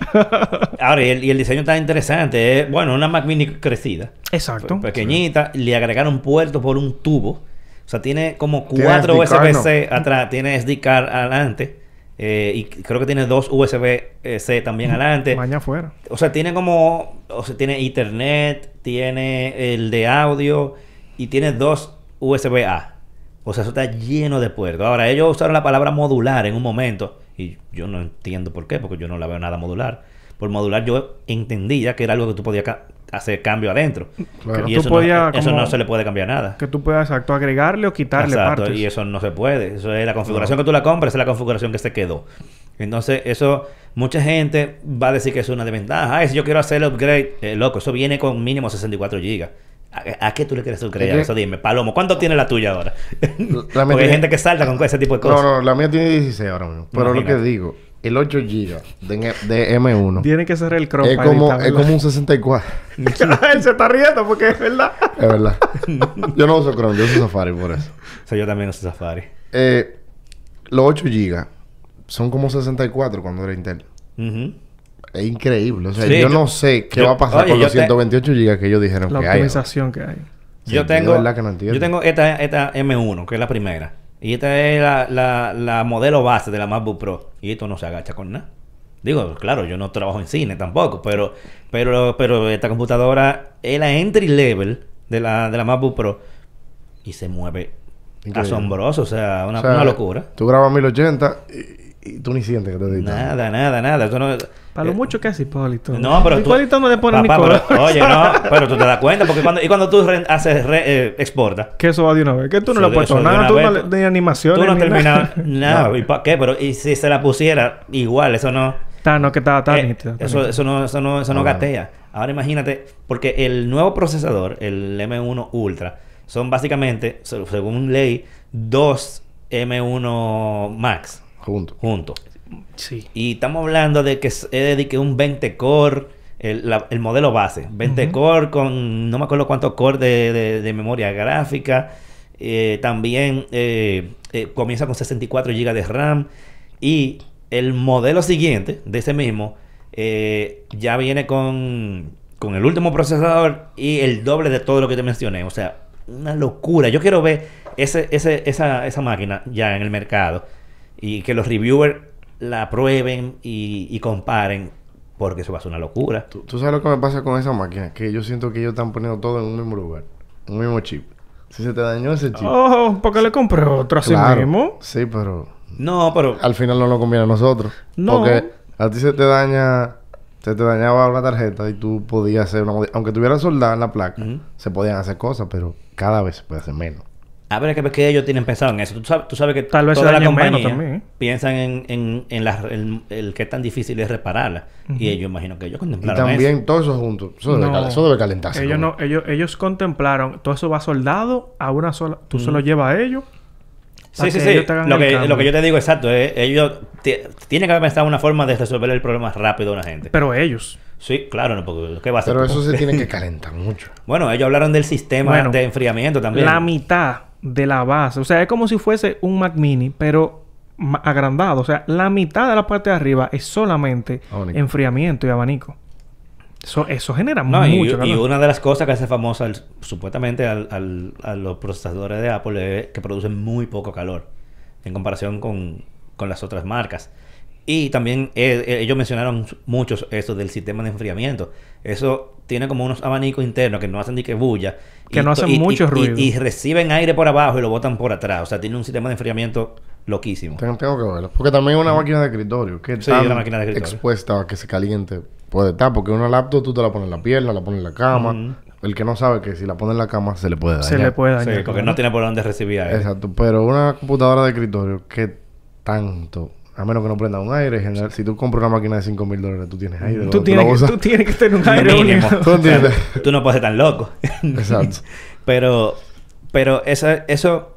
ahora, y el, y el diseño está interesante. Es, bueno, una Mac Mini crecida. Exacto. Pequeñita. Le agregaron puerto por un tubo. O sea, tiene como cuatro USB-C atrás. Tiene SD card adelante. Eh, y creo que tiene dos USB-C también adelante. Mañana afuera. O sea, tiene como... O sea, tiene Ethernet, tiene el de audio y tiene dos USB-A. O sea, eso está lleno de puertos. Ahora, ellos usaron la palabra modular en un momento. Y yo no entiendo por qué, porque yo no la veo nada modular. Por modular yo entendía que era algo que tú podías hacer cambio adentro. Claro. Y Tú eso, podías no, eso como- no se le puede cambiar nada. Que tú puedas, exacto, agregarle o quitarle Exacto, partes. y eso no se puede. Eso es la configuración que tú la compras, esa es la configuración que se quedó. Entonces, eso, mucha gente va a decir que es una desventaja. Ay, si yo quiero hacer el upgrade, eh, loco, eso viene con mínimo 64 GB. ¿A, a qué tú le quieres upgrade? Eso dime, Palomo, ¿cuánto tiene la tuya ahora? La Porque hay gente que salta con ese tipo de No, cosas. no, la mía tiene 16 ahora mismo. Pero lo que digo, el 8 GB de, de M1 Tiene que ser el crop es como, es como un 64. Él se está riendo porque es verdad. es verdad. yo no uso Chrome, yo uso Safari por eso. O sea, yo también uso Safari. Eh, los 8 GB son como 64 cuando era Intel. Ujú. Es increíble. O sea, Sí, yo, yo- no sé qué yo- va a pasar oye, con los te- 128 GB que ellos dijeron La que hay. optimización que hay. Sí, yo tengo, yo tengo esta, esta M1, que es la primera. Y esta es la, la, la modelo base de la MacBook Pro. Y esto no se agacha con nada. Digo, claro, yo no trabajo en cine tampoco, pero, pero, pero esta computadora es la entry level de la, de la MacBook Pro y se mueve Increíble. asombroso, o sea, una, O sea, una locura. Tú grabas 1080 y, y tú ni sientes que te editas. Nada, nada, nada. Eso no, Para lo eh, mucho que hace Hipólito. No, pero tú... Hipólito no le pone ni Papá, color. pero- Oye, no, pero tú te das cuenta, porque cuando... Y cuando tú re- haces... re- eh, exportas, Que eso va de una vez. Que tú no Eso le has puesto nada. Tú vez, no le... tú- De animaciones. Tú no ni terminas nada. nada. ¿Y para qué? Pero y si se la pusiera igual, eso no. Está, no, que está, está eh, eso, eso no, eso no, eso no Ah. gatea. Ahora imagínate, porque el nuevo procesador, el M1 Ultra, son básicamente, se- según ley, dos M1 Max Juntos. juntos. Sí. Y estamos hablando de que es de que un 20 core, el, la- el modelo base, 20 Ujú. core con no me acuerdo cuántos core de, de- de memoria gráfica. eh, también eh, eh, comienza con 64 GB de RAM. Y el modelo siguiente de ese mismo eh, ya viene con, con el último procesador y el doble de todo lo que te mencioné. O sea, una locura. Yo quiero ver ese, ese, esa, esa máquina ya en el mercado y que los reviewers la prueben y, y comparen porque eso va a ser una locura. ¿Tú, tú sabes lo que me pasa con esa máquina? Que yo siento que ellos están poniendo todo en un mismo lugar. Un mismo chip. Si se te dañó ese chip... Oh, porque le compré otro así claro, mismo. Sí, pero... No, pero... Al final no nos conviene a nosotros. No. Porque a ti se te daña... Se te dañaba una tarjeta y tú podías hacer una... Aunque tuviera soldada en la placa, se podían hacer cosas, pero cada vez se puede hacer menos. A ver, que, que ellos tienen pensado en eso. Tú sabes, tú sabes que Tal vez toda la compañía también, piensan en, en, en la- el, el qué tan difícil es repararla. Y ellos imagino que ellos Y contemplaron también eso. todo eso junto. Eso, debe, No. cal- eso debe calentarse. Ellos, ¿no? no, ellos, ellos contemplaron, todo eso va soldado a una sola, tú se lo llevas a ellos. Sí, sí, sí. Lo que, lo que yo te digo exacto es, ellos ti- tienen que haber pensado una forma de resolver el problema rápido a una gente. Pero ellos. Sí, claro, no, porque ¿qué va a hacer? Pero eso se tiene que calentar mucho. Bueno, ellos hablaron del sistema Bueno, de enfriamiento también. La mitad de la base. O sea, es como si fuese un Mac Mini, pero agrandado. O sea, la mitad de la parte de arriba es solamente Abanico. enfriamiento y abanico. Eso, eso genera No, y, mucho y calor. una de las cosas que hace famosa al- supuestamente al- al- a los procesadores de Apple es que producen muy poco calor en comparación con, con las otras marcas. Y también eh, eh, ellos mencionaron muchos eso del sistema de enfriamiento. Eso tiene como unos abanicos internos que no hacen ni que bulla. Que y no hacen y- mucho y- y- ruido. Y, reciben aire por abajo y lo botan por atrás. O sea, tiene un sistema de enfriamiento loquísimo. Tengo, tengo que verlo. Porque también es una máquina de escritorio. Que Sí, tan una máquina de escritorio. expuesta a que se caliente puede estar. Porque una laptop tú te la pones en la pierna, la pones en la cama. El que no sabe que si la pone en la cama se le puede dañar. Se le puede Sí, dañar. porque claro. no tiene por dónde recibir aire. Exacto. Pero una computadora de escritorio que tanto... A menos que no prenda un aire. general, si tú compras una máquina de 5 mil dólares, tú tienes aire. Tú tienes, que, tú tienes que tener un aire Mínimo. ¿Tú entiendes? O sea, tú no puedes ser tan loco. Exacto. pero, pero esa- eso,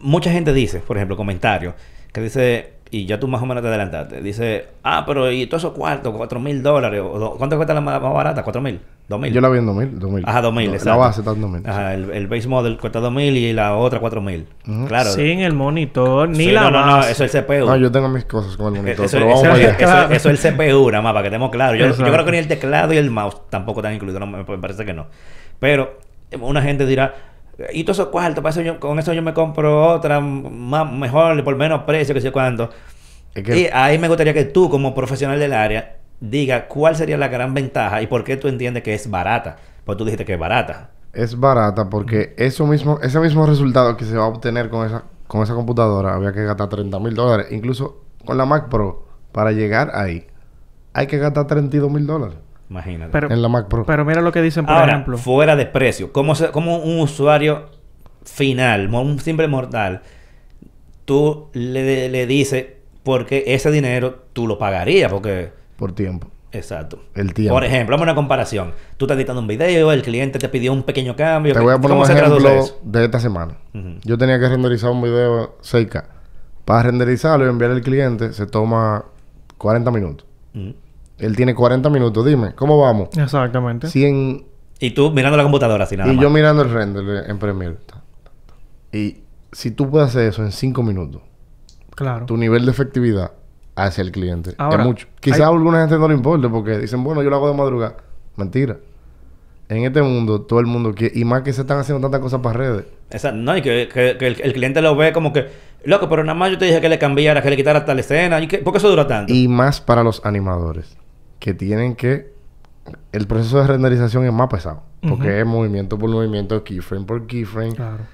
mucha gente dice, por ejemplo, comentarios, que dice, y ya tú más o menos te adelantaste, dice, ah, pero y todos esos cuartos, cuatro mil dólares, ¿cuánto cuesta la más, más barata? ¿Cuatro mil? ¿Dos mil? Yo la vi en 2000. 2000. Ajá, dos mil, La exacto. base está en 2000. Ajá, el, el base model cuesta dos mil y la otra cuatro mil. Ujú. Claro. Sin el monitor, ni Sí, la no, no, no, eso es el CPU. No, yo tengo mis cosas con el monitor. Eso, pero vamos eso- allá. eso- es el CPU, nada más, para que estemos claros. Yo, yo creo que ni el teclado y el mouse tampoco están incluidos, no, me parece que no. Pero una gente dirá, y todos esos cuartos, para eso yo- con eso yo me compro otra más, mejor, por menos precio, que sé cuánto. Es que- Y ahí me gustaría que tú, como profesional del área, diga cuál sería la gran ventaja y por qué tú entiendes que es barata. Porque tú dijiste que es barata. es barata porque eso mismo, ese mismo resultado que se va a obtener con esa, con esa computadora, había que gastar 30 mil dólares. Incluso con la Mac Pro, para llegar ahí, hay que gastar 32 mil dólares Imagínate. Pero, en la Mac Pro. pero mira lo que dicen, por Ahora, ejemplo. fuera de precio, ¿cómo, se- cómo un usuario final, un simple mortal, tú le, le dices porque ese dinero tú lo pagarías? Porque, por tiempo. exacto. El tiempo. Por ejemplo, vamos a una comparación. Tú estás editando un video, el cliente te pidió un pequeño cambio. Te voy a poner ¿Cómo un ejemplo de esta semana. Yo tenía que renderizar un video 6K. Para renderizarlo y enviarle al cliente se toma 40 minutos. Ujú. Él tiene 40 minutos. Dime, ¿cómo vamos? Exactamente. 100 Y tú mirando la computadora así nada y más. yo mirando el render en Premiere. Y si tú puedes hacer eso en 5 minutos, Claro. tu nivel de efectividad hacia el cliente Ahora, es mucho. Quizás hay- a alguna gente no le importe porque dicen, bueno, yo lo hago de madrugada. Mentira. En este mundo, todo el mundo quiere... Y más que se están haciendo tantas cosas para redes. Exacto. No, y que, que- que el, el cliente lo ve como que, loco, pero nada más yo te dije que le cambiara, que le quitara tal escena. ¿Y qué? ¿Por qué eso dura tanto? Y más para los animadores. Que tienen que... El proceso de renderización es más pesado. Porque es movimiento por movimiento, keyframe por keyframe. Claro.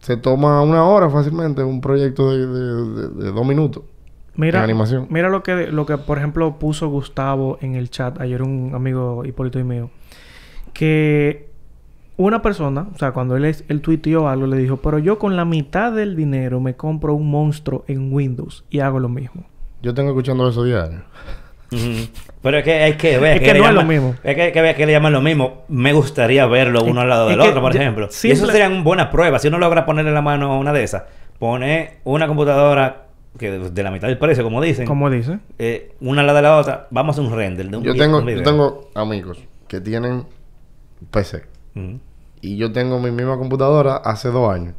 Se toma una hora fácilmente un proyecto de, de- de- de dos minutos. Mira, animación. mira lo que, lo que, por ejemplo, puso Gustavo en el chat ayer, un amigo Hipólito y mío, que una persona, o sea, cuando él, es- él tuiteó algo, le dijo, pero yo con la mitad del dinero me compro un monstruo en Windows y hago lo mismo. Yo tengo escuchando eso diario. Pero es que hay que ver. Es que no es lo mismo. Es que hay que ver que le llaman lo mismo. Me gustaría verlo uno Es- al lado es del otro, por ejemplo. Y simple- eso sería una buena prueba. Si uno logra ponerle la mano a una de esas, pone una computadora que de, la mitad del precio, como dicen, Como dice. eh, una al lado de la otra, vamos a hacer un render de un Yo tengo, un yo video. tengo amigos que tienen PC. Y yo tengo mi misma computadora hace dos años.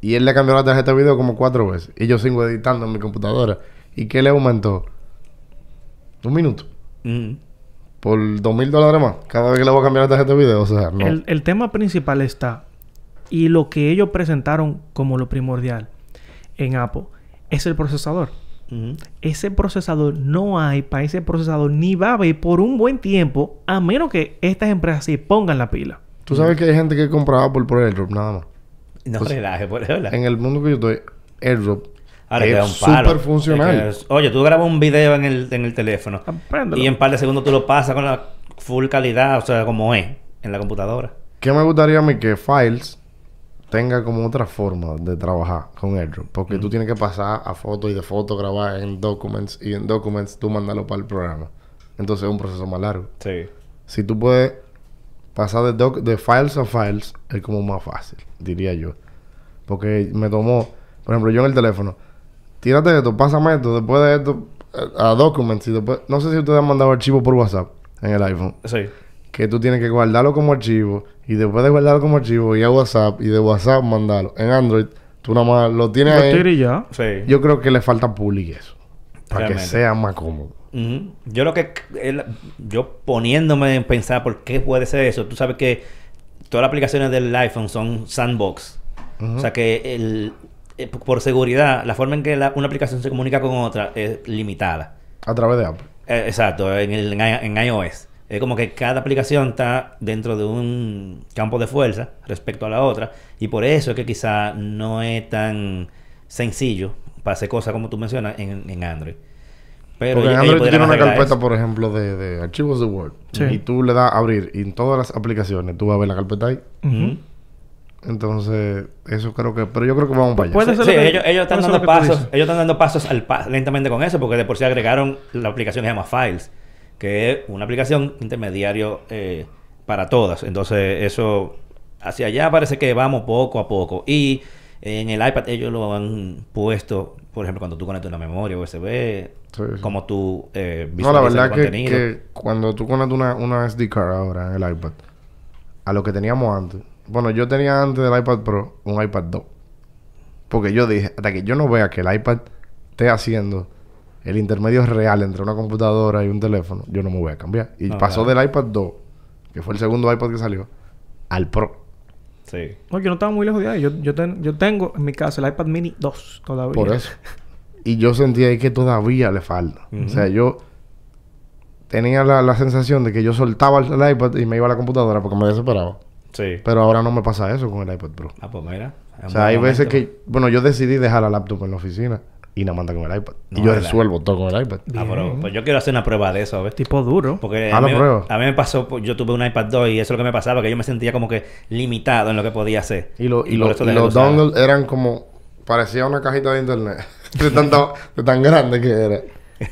Y él le cambió la tarjeta de video como cuatro veces. Y yo sigo editando en mi computadora. ¿Y qué le aumentó? Un minuto. Por dos mil dólares más cada vez que le voy a cambiar la tarjeta de video. O sea, no. El, el tema principal está, y lo que ellos presentaron como lo primordial en Apple, es el procesador. Ese procesador no hay para ese procesador ni va a haber por un buen tiempo, a menos que estas empresas sí pongan la pila. Tú sabes que hay gente que compra Apple por AirDrop nada más. No Pues, relaje, por eso. En el mundo que yo estoy, AirDrop Ahora es súper funcional. Es que- oye, tú grabas un video en el, en el teléfono Apréndelo. y en par de segundos tú lo pasas con la full calidad, o sea, como es, en la computadora. ¿Qué me gustaría a mí que Files tenga como otra forma de trabajar con AirDrop? Porque tú tienes que pasar a foto y de foto grabar en Documents y en Documents tú mandarlo para el programa. Entonces es un proceso más largo. Sí. Si tú puedes pasar de, doc- de files a files, es como más fácil, diría yo. Porque me tomó, por ejemplo, yo en el teléfono, tírate esto, pásame esto, después de esto a Documents y después, no sé si ustedes han mandado archivos por WhatsApp en el iPhone, Sí. que tú tienes que guardarlo como archivo y después de guardarlo como archivo ir a WhatsApp y de WhatsApp mandarlo. En Android, tú nada más lo tienes ahí. tiro y ya. Sí. Yo creo que le falta public eso. Para que sea más cómodo. Yo lo que... el- yo poniéndome en pensar por qué puede ser eso, tú sabes que todas las aplicaciones del iPhone son sandbox. O sea que el, eh, por seguridad, la forma en que la- una aplicación se comunica con otra es limitada. A través de Apple. Eh, exacto, en, el, en, iOS. Es como que cada aplicación está dentro de un campo de fuerza respecto a la otra. Y por eso es que quizá no es tan sencillo para hacer cosas como tú mencionas en, en Android. Pero Porque en Android tienes una carpeta, eso. por ejemplo, de, de archivos de Word. Sí. Y tú le das a abrir. Y en todas las aplicaciones tú vas a ver la carpeta ahí. Ujú. Entonces, eso creo que... Pero yo creo que vamos para allá. Puede Sí, ser sí, lo que- ellos, ellos están dando pasos, ellos están dando pasos al pa- lentamente con eso, porque de por sí agregaron la aplicación que se llama Files, que es una aplicación intermediario eh, para todas. Entonces, eso hacia allá parece que vamos poco a poco. Y en el iPad ellos lo han puesto, por ejemplo, cuando tú conectas una memoria USB, Sí, sí. como tú eh, No, la el verdad que, contenido. que cuando tú conectas una, una SD card ahora en el iPad, a lo que teníamos antes. Bueno, yo tenía antes del iPad Pro un iPad 2. Porque yo dije, hasta que yo no vea que el iPad esté haciendo el intermedio real entre una computadora y un teléfono, yo no me voy a cambiar. Y No, pasó claro. del iPad 2, que fue el segundo iPad que salió, al Pro. Sí. No, yo no estaba muy lejos de ahí. Yo, yo, ten- yo tengo en mi casa el iPad mini 2 todavía. Por eso. Y yo sentía ahí que todavía le falta. O sea, yo tenía la, la sensación de que yo soltaba el, el iPad y me iba a la computadora porque me desesperaba. Sí. Pero ahora no me pasa eso con el iPad Pro. Ah, pues mira. O sea, hay veces que... Bueno, yo decidí dejar la laptop en la oficina y nada manda con el iPad. No, y yo ¿verdad? resuelvo todo con el iPad. Ah, pero pues yo quiero hacer una prueba de eso, a ver. Tipo duro. Porque Ah, a, lo mí, pruebo. a mí me pasó, pues, yo tuve un iPad 2 y eso es lo que me pasaba, que yo me sentía como que limitado en lo que podía hacer. Y, lo- y, por lo- y los dongles eran como... Parecía una cajita de internet. de, tanto- de tan grande que era.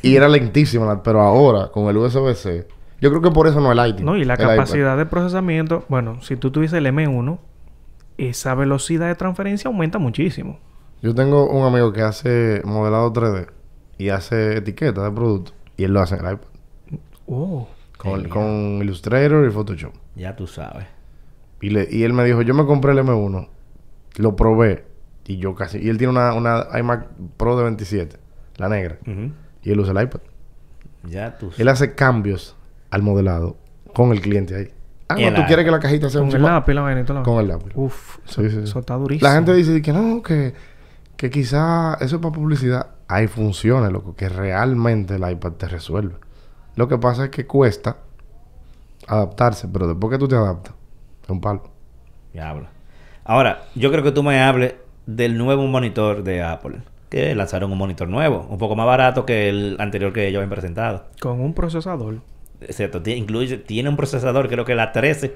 Y era lentísima. Pero ahora, con el USB-C... Yo creo que por eso no el Lightning. No, y la iPad. capacidad de procesamiento, bueno, si tú tuvieses el M1, esa velocidad de transferencia aumenta muchísimo. Yo tengo un amigo que hace modelado 3D y hace etiquetas de productos. Y él lo hace en el iPad. Oh. Con, Illustrator y Photoshop. Ya tú sabes. Y, le, y él me dijo, yo me compré el M1. Lo probé. Y yo casi... Y él tiene una, una iMac Pro de 27. La negra. Y él usa el iPad. Ya tú Él hace cambios al modelado con el cliente ahí. Ah, Y no, tú quieres que la cajita sea Con un el lápiz, la vaina y todo lo- Con el lápiz. Uf, Sí, sí, sí. eso está durísimo. La gente dice que no, que, que quizá eso es para publicidad. Hay funciones, loco, que realmente el iPad te resuelve. Lo que pasa es que cuesta adaptarse, pero después que tú te adaptas, es un palo. Diablo. Ahora, yo creo que tú me hables del nuevo monitor de Apple. Que lanzaron un monitor nuevo, un poco más barato que el anterior que ellos habían presentado. Con un procesador. Tiene, incluye, tiene un procesador, creo que la 13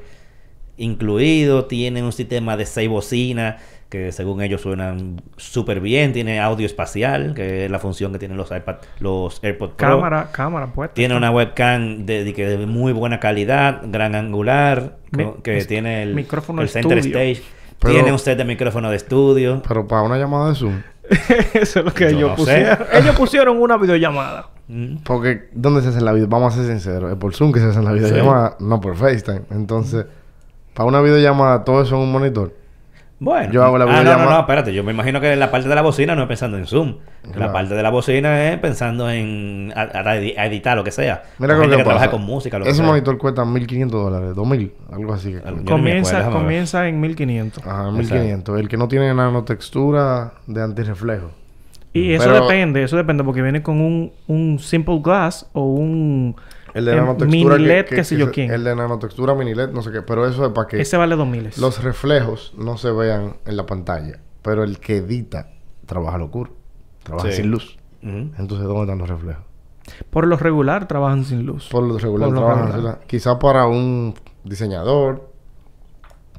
incluido, tiene un sistema de 6 bocinas que según ellos suenan súper bien, tiene audio espacial, que es la función que tienen los iPad, los AirPods Pro. Cámara, cámara puesta. Tiene una webcam de, de, que de muy buena calidad, gran angular, Mi- que es- tiene el, micrófono el center estudio. stage. Pero- tiene un set de micrófono de estudio. Pero para una llamada de Zoom, Eso es lo que Yo ellos no pusieron. sé. ellos pusieron una videollamada. Mm. porque ¿dónde se hace la video? Vamos a ser sinceros, es por Zoom que se hace la videollamada, no por FaceTime. Entonces, para una videollamada, todo eso en un monitor. Bueno. Yo hago la ah, no, no, no, espérate. Yo me imagino que la parte de la bocina no es pensando en Zoom. La parte de la bocina es pensando en a, a edi- a editar lo que sea. Mira gente que que trabaja con música, lo que Ese sea. monitor cuesta 1.500 dólares, 2.000, algo así. que me Comienza, acuerdo, comienza en 1500. Ajá, 1.500. El que no tiene nanotextura de antirreflejo. Y eso Pero- depende, eso depende porque viene con un, un simple glass o un El de eh, nanotextura mini que- LED, que- qué sé yo quién. El de nanotextura mini LED, no sé qué. Pero eso es para que Ese vale 2000. los reflejos no se vean en la pantalla. Pero el que edita trabaja locura. Trabaja Sí. sin luz. Entonces, ¿dónde están los reflejos? Por lo regular trabajan sin luz. Por lo regular Por lo trabajan regular. así. Quizá para un diseñador,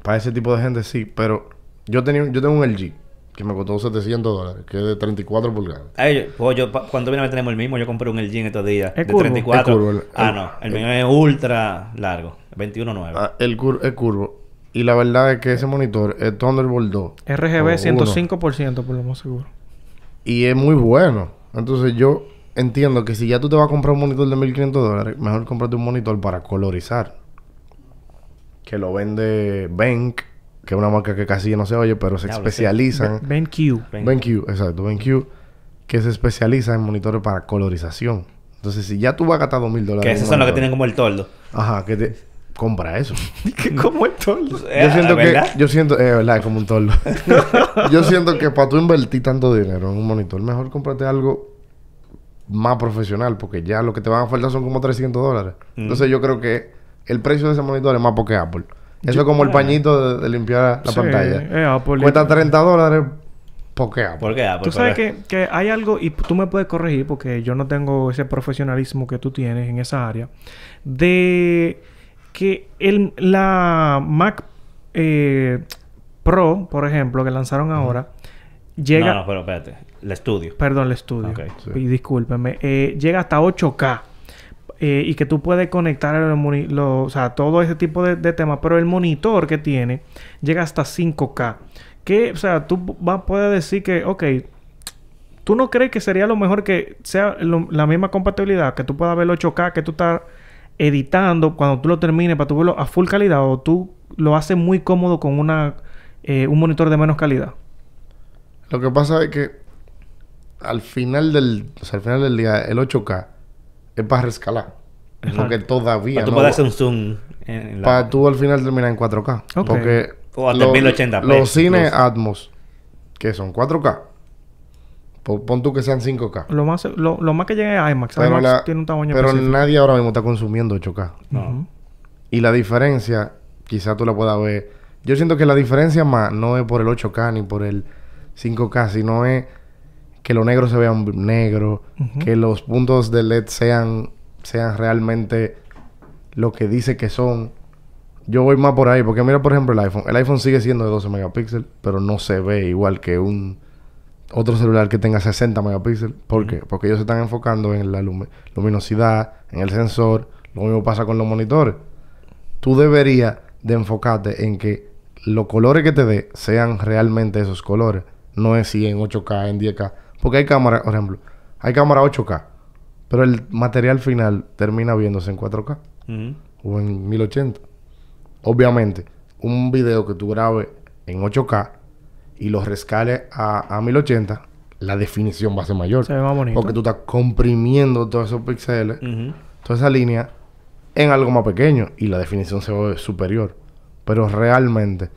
para ese tipo de gente sí. Pero yo tenía yo tengo un LG que me costó 700 dólares, que es de 34 pulgadas. Ay, pues yo, cuando viene tenemos el mismo, yo compré un LG en estos días. ¿Es de curvo? 34. Es curvo, el- ah, el- no. El mío es ultra largo. 21.9. Ah, el cur es curvo. Y la verdad es que ese monitor es Thunderbolt 2. RGB o 105% por lo más seguro. Y es muy bueno. Entonces yo entiendo que si ya tú te vas a comprar un monitor de 1500 dólares, mejor cómprate un monitor para colorizar. Que lo vende Bank, que es una marca que casi no se oye, pero se Diablo, sí. especializan. BenQ. BenQ, exacto, BenQ, que se especializa en monitores para colorización. Entonces, si ya tú vas a gastar dos mil dólares. que esos son los que tienen como el toldo. Ajá, que te compra eso. ¿Cómo es todo? Eh, yo siento que, yo siento, eh, verdad, es como un toldo. yo siento que para tú invertir tanto dinero en un monitor, mejor cómprate algo más profesional, porque ya lo que te van a faltar son como 300 dólares. Mm. Entonces yo creo que el precio de ese monitor es más porque Apple. Eso Yo- es como el pañito de, de limpiar la Sí, pantalla. eh, Apple. Cuesta 30 dólares porque Apple. ¿Por qué? Ah, Tú por- sabes por- que, que hay algo, y tú me puedes corregir porque yo no tengo ese profesionalismo que tú tienes en esa área, de que el, la Mac eh, Pro, por ejemplo, que lanzaron ahora, llega... No, no, pero espérate. El estudio. Perdón, el estudio. Ok, sí. Y discúlpeme. Eh, llega hasta 8K. Eh, y que tú puedes conectar el moni- lo- o sea, todo ese tipo de, temas. Pero el monitor que tiene llega hasta 5K. Que, o sea, tú vas poder decir que, ok, ¿tú no crees que sería lo mejor que sea la misma compatibilidad? Que tú puedas ver el 8K que tú estás editando cuando tú lo termines para tú verlo a full calidad o tú lo haces muy cómodo con una eh, un monitor de menos calidad. Lo que pasa es que al final del, al final del día, el 8K es para rescalar. Exacto. Porque todavía Para tú no. poder hacer un zoom en la... Para tú al final terminar en 4K. Ok. Porque O hasta lo- 1080p los cines. Atmos, que son 4K, pon, tú que sean 5K. Lo más, lo, lo más que llega es IMAX. Pero, IMAX la- tiene un tamaño pero específico. nadie ahora mismo está consumiendo 8K. No. Y la diferencia, quizá tú la puedas ver. Yo siento que la diferencia más no es por el 8K ni por el 5K, sino es que los negros se vean negros, que los puntos de LED sean, sean realmente lo que dice que son. Yo voy más por ahí, porque mira, por ejemplo, el iPhone. El iPhone sigue siendo de 12 megapíxeles, pero no se ve igual que un otro celular que tenga 60 megapíxeles. ¿Por qué? Porque ellos se están enfocando en la lumi- luminosidad, en el sensor. Lo mismo pasa con los monitores. Tú deberías de enfocarte en que los colores que te dé sean realmente esos colores. No es si en 8K, en 10K. Porque hay cámaras, por ejemplo, hay cámara 8K, pero el material final termina viéndose en 4K Ujú. o en 1080. Obviamente, un video que tú grabes en 8K y lo rescales a, a 1080, la definición va a ser mayor. Se ve más bonito. Porque tú estás comprimiendo todos esos píxeles, toda esa línea, en algo más pequeño y la definición se ve superior. Pero realmente,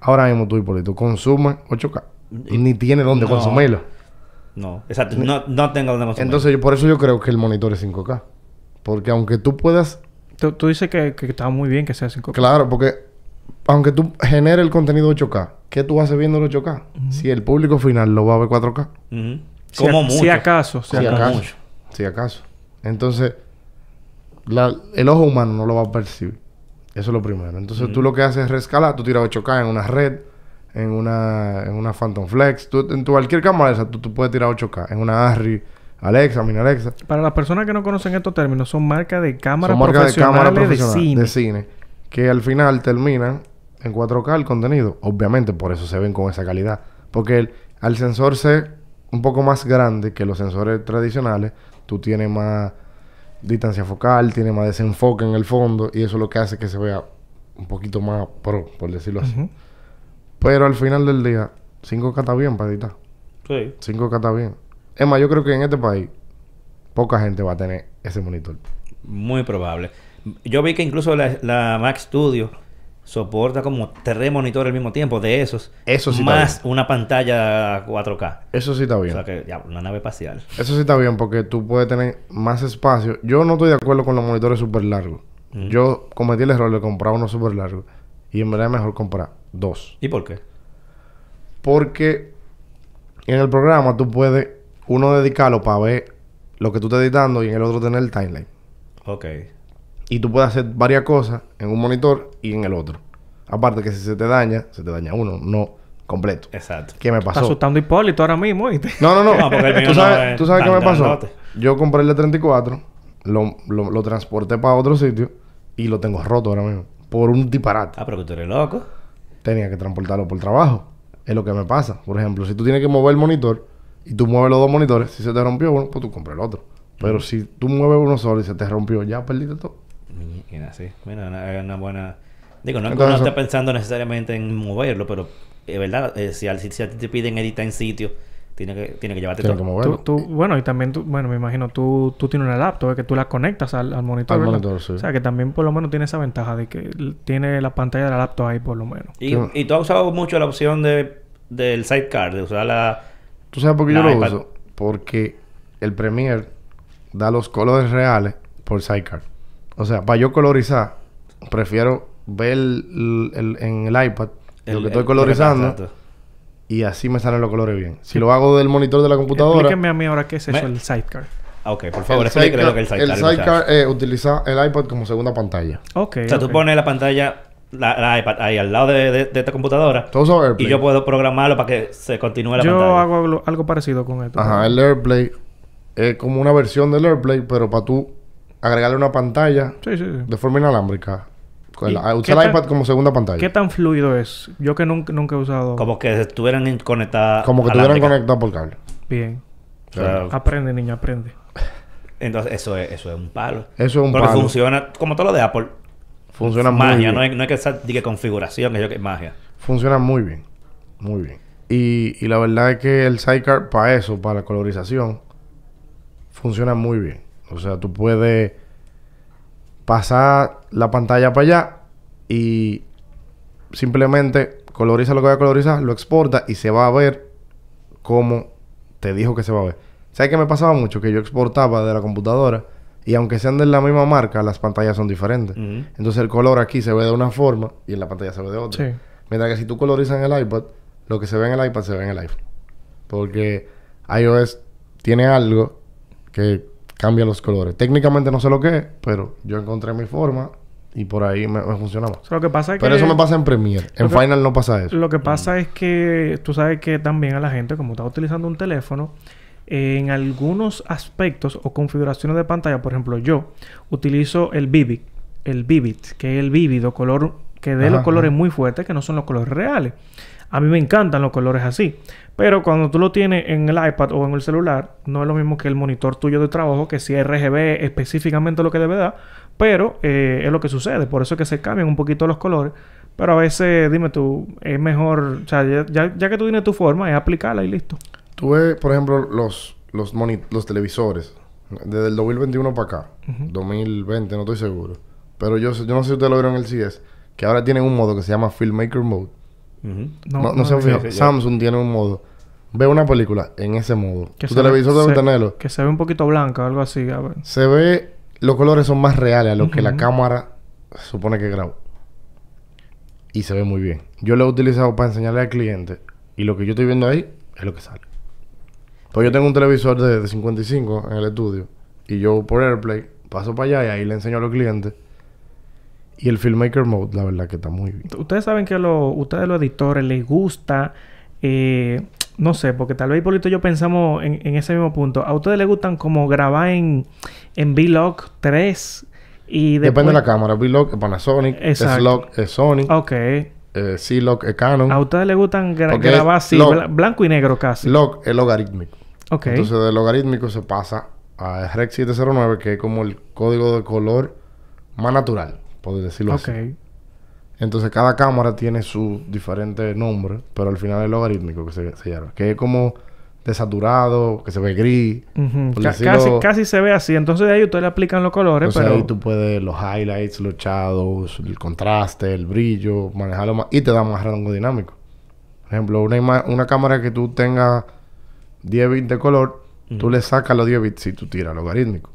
ahora mismo tú, Hipólito, consumes 8K y ni tiene dónde No. consumirlo. No, exacto. No, no tengo donde consumir. Entonces, yo- por eso yo creo que el monitor es 5K. Porque aunque tú puedas Tú, tú dices que, que está muy bien que sea 5K. Claro, porque aunque tú generes el contenido 8K, ¿qué tú haces viendo el 8K? Si el público final lo va a ver 4K. Ujú. Si Como a- mucho. Si acaso. Si Si acaso. acaso. mucho. Si acaso. Entonces, la- el ojo humano no lo va a percibir. Eso es lo primero. Entonces, tú lo que haces es rescalar. Tú tiras 8K en una red, en una, en una Phantom Flex. Tú, en tu cualquier cámara esa, tú, tú puedes tirar 8K. En una Arri, Alexa, Mini Alexa. Para las personas que no conocen estos términos, son marcas de cámaras marcas de cámara profesionales de, profesional cine. de cine que al final terminan en 4K el contenido. Obviamente, por eso se ven con esa calidad. Porque el- al sensor ser un poco más grande que los sensores tradicionales, tú tienes más distancia focal, tienes más desenfoque en el fondo y eso es lo que hace que se vea un poquito más pro, por decirlo así. Pero al final del día, 5K está bien para editar. Sí. 5K está bien. Es más, yo creo que en este país, poca gente va a tener ese monitor. Muy probable. Yo vi que incluso la, la Mac Studio soporta como tres monitores al mismo tiempo de esos. Eso sí está Más una pantalla 4K. Eso sí está O bien. sea que ya, una nave espacial. Eso sí está bien porque tú puedes tener más espacio. Yo no estoy de acuerdo con los monitores súper largos. Mm. Yo cometí el error de comprar uno súper largo. Y en verdad es mejor comprar dos. ¿Y por qué? Porque en el programa tú puedes uno dedicarlo para ver lo que tú estás editando y en el otro tener el timeline. Ok. Y tú puedes hacer varias cosas en un monitor y en el otro. Aparte que si se te daña, se te daña uno, no completo. Exacto. ¿Qué me Está pasó? asustando a Hipólito ahora mismo. No, no, no. No, porque el mío ¿Tú no sabes, es ¿tú sabes qué me pasó? Yo compré el de 34, lo, lo, lo transporté para otro sitio y lo tengo roto ahora mismo. Por un disparate. Ah, pero que tú eres loco. Tenía que transportarlo por trabajo. Es lo que me pasa. Por ejemplo, si tú tienes que mover el monitor y tú mueves los dos monitores, si se te rompió uno, pues tú compras el otro. Pero si tú mueves uno solo y se te rompió, ya perdiste todo. Mira, sí. Mira, una, una buena... Digo, no es que uno esté pensando necesariamente en moverlo, pero es verdad, eh, si, al- si, si a ti te piden editar en sitio, tiene que, tiene que llevarte Tienes que todo. moverlo. Tú, tú- bueno, y también tú, bueno, me imagino, tú, tú tienes una laptop, que tú la conectas al, al monitor. Al monitor, sí. O sea, que también por lo menos tiene esa ventaja de que tiene la pantalla de la laptop ahí por lo menos. Y, y tú has usado mucho la opción de, del sidecar, de usar la... ¿Tú sabes por qué yo lo iPad. uso? Porque el Premiere da los colores reales por Sidecar. O sea, para yo colorizar, prefiero ver el- el- en el iPad lo que estoy el- colorizando exacto. Y así me salen los colores bien. Si lo hago del monitor de la computadora... Explíqueme a mí ahora qué es eso, Me- el sidecar. Ah, ok, por favor, sidecar- lo que es el sidecar. el sidecar es utilizar el iPad como segunda pantalla. Ok. O sea, tú ok. pones la pantalla, la, la iPad ahí al lado de, de- de esta computadora ¿Tú AirPlay? y yo puedo programarlo para que se continúe la Yo pantalla. hago algo, algo parecido con esto. Ajá, el AirPlay es como una versión del AirPlay, pero para tú agregarle una pantalla Sí, sí, sí. de forma inalámbrica. Con ¿Y la- qué usar el tan- iPad como segunda pantalla. ¿Qué tan fluido es? Yo que nunca, nunca he usado Como que estuvieran conectadas. Como que estuvieran conectados por cable. bien. O sea, Aprende, niña, aprende. entonces, eso es, eso es un palo. Eso es un Porque palo. funciona como todo lo de Apple. Funciona muy magia, bien. no hay, no hay que estar diga, configuración, que yo que magia. Funciona muy bien. Muy bien. Y, y la verdad es que el Sidecar para eso, para la colorización, funciona muy bien. O sea, tú puedes pasar la pantalla para allá y simplemente coloriza lo que va a colorizar, lo exporta y se va a ver como te dijo que se va a ver. ¿Sabes qué me pasaba mucho? Que yo exportaba de la computadora y aunque sean de la misma marca, las pantallas son diferentes. Entonces el color aquí se ve de una forma y en la pantalla se ve de otra. Sí. Mientras que si tú colorizas en el iPad, lo que se ve en el iPad se ve en el iPhone. Porque iOS tiene algo que cambia los colores. Técnicamente no sé lo que es, pero yo encontré mi forma y por ahí me, me funciona más. O sea, lo que pasa es Pero que... eso me pasa en Premiere. En que- Final no pasa eso. Lo que pasa es que tú sabes que también a la gente, como está utilizando un teléfono, en algunos aspectos o configuraciones de pantalla, por ejemplo, yo utilizo el Vivid, el Vivid, que es el vívido color que dé Ajá, los colores ajá. muy fuertes, que no son los colores reales. A mí me encantan los colores así. Pero cuando tú lo tienes en el iPad o en el celular, no es lo mismo que el monitor tuyo de trabajo, que si es RGB específicamente lo que debe dar. Pero eh, es lo que sucede. Por eso es que se cambian un poquito los colores. Pero a veces, dime tú, es mejor... O sea, ya, ya- ya que tú tienes tu forma, es aplicarla y listo. Tú ves, por ejemplo, los, los, televisores. Desde el 2021 para acá. 2020, no estoy seguro. Pero yo, yo no sé si ustedes lo vieron en el CS. Que ahora tienen un modo que se llama Filmmaker Mode. No, no, se sí, sí, Samsung tiene un modo. Ve una película en ese modo. Que tu se ve- televisor debe tenerlo. Que se ve un poquito blanca o algo así. a ver. Se ve... Los colores son más reales a lo que la cámara supone que graba. Y se ve muy bien. Yo lo he utilizado para enseñarle al cliente. Y lo que yo estoy viendo ahí es lo que sale. Pues yo tengo un televisor de, de 55 en el estudio. Y yo por AirPlay paso para allá y ahí le enseño a los clientes. Y el Filmmaker Mode, la verdad que está muy bien. Ustedes saben que lo, ustedes los editores les gusta, eh, no sé, porque tal vez Hipólito y yo pensamos en, en ese mismo punto. A ustedes les gustan como grabar en, en Vlog 3 y después... Depende de la cámara. V-Log es Panasonic. S-Log es Sony. Ok. eh, C-Log es Canon. A ustedes les gustan gra- Porque grabar así, log- blanco y negro casi. Log es logarítmico. ok. Entonces, del logarítmico se pasa a Rec 709, que es como el código de color más natural, por decirlo ok. así. Entonces cada cámara tiene su diferente nombre, pero al final es logarítmico que se, se llama. Que es como desaturado, que se ve gris. Por decirlo- casi, casi se ve así. Entonces de ahí ustedes le aplican los colores, Entonces pero... ahí tú puedes los highlights, los shadows, el contraste, el brillo, manejarlo más y te da más rango dinámico. Por ejemplo, una, cámara que tú tengas 10 bits de color, tú le sacas los 10 bits si tú tiras logarítmico.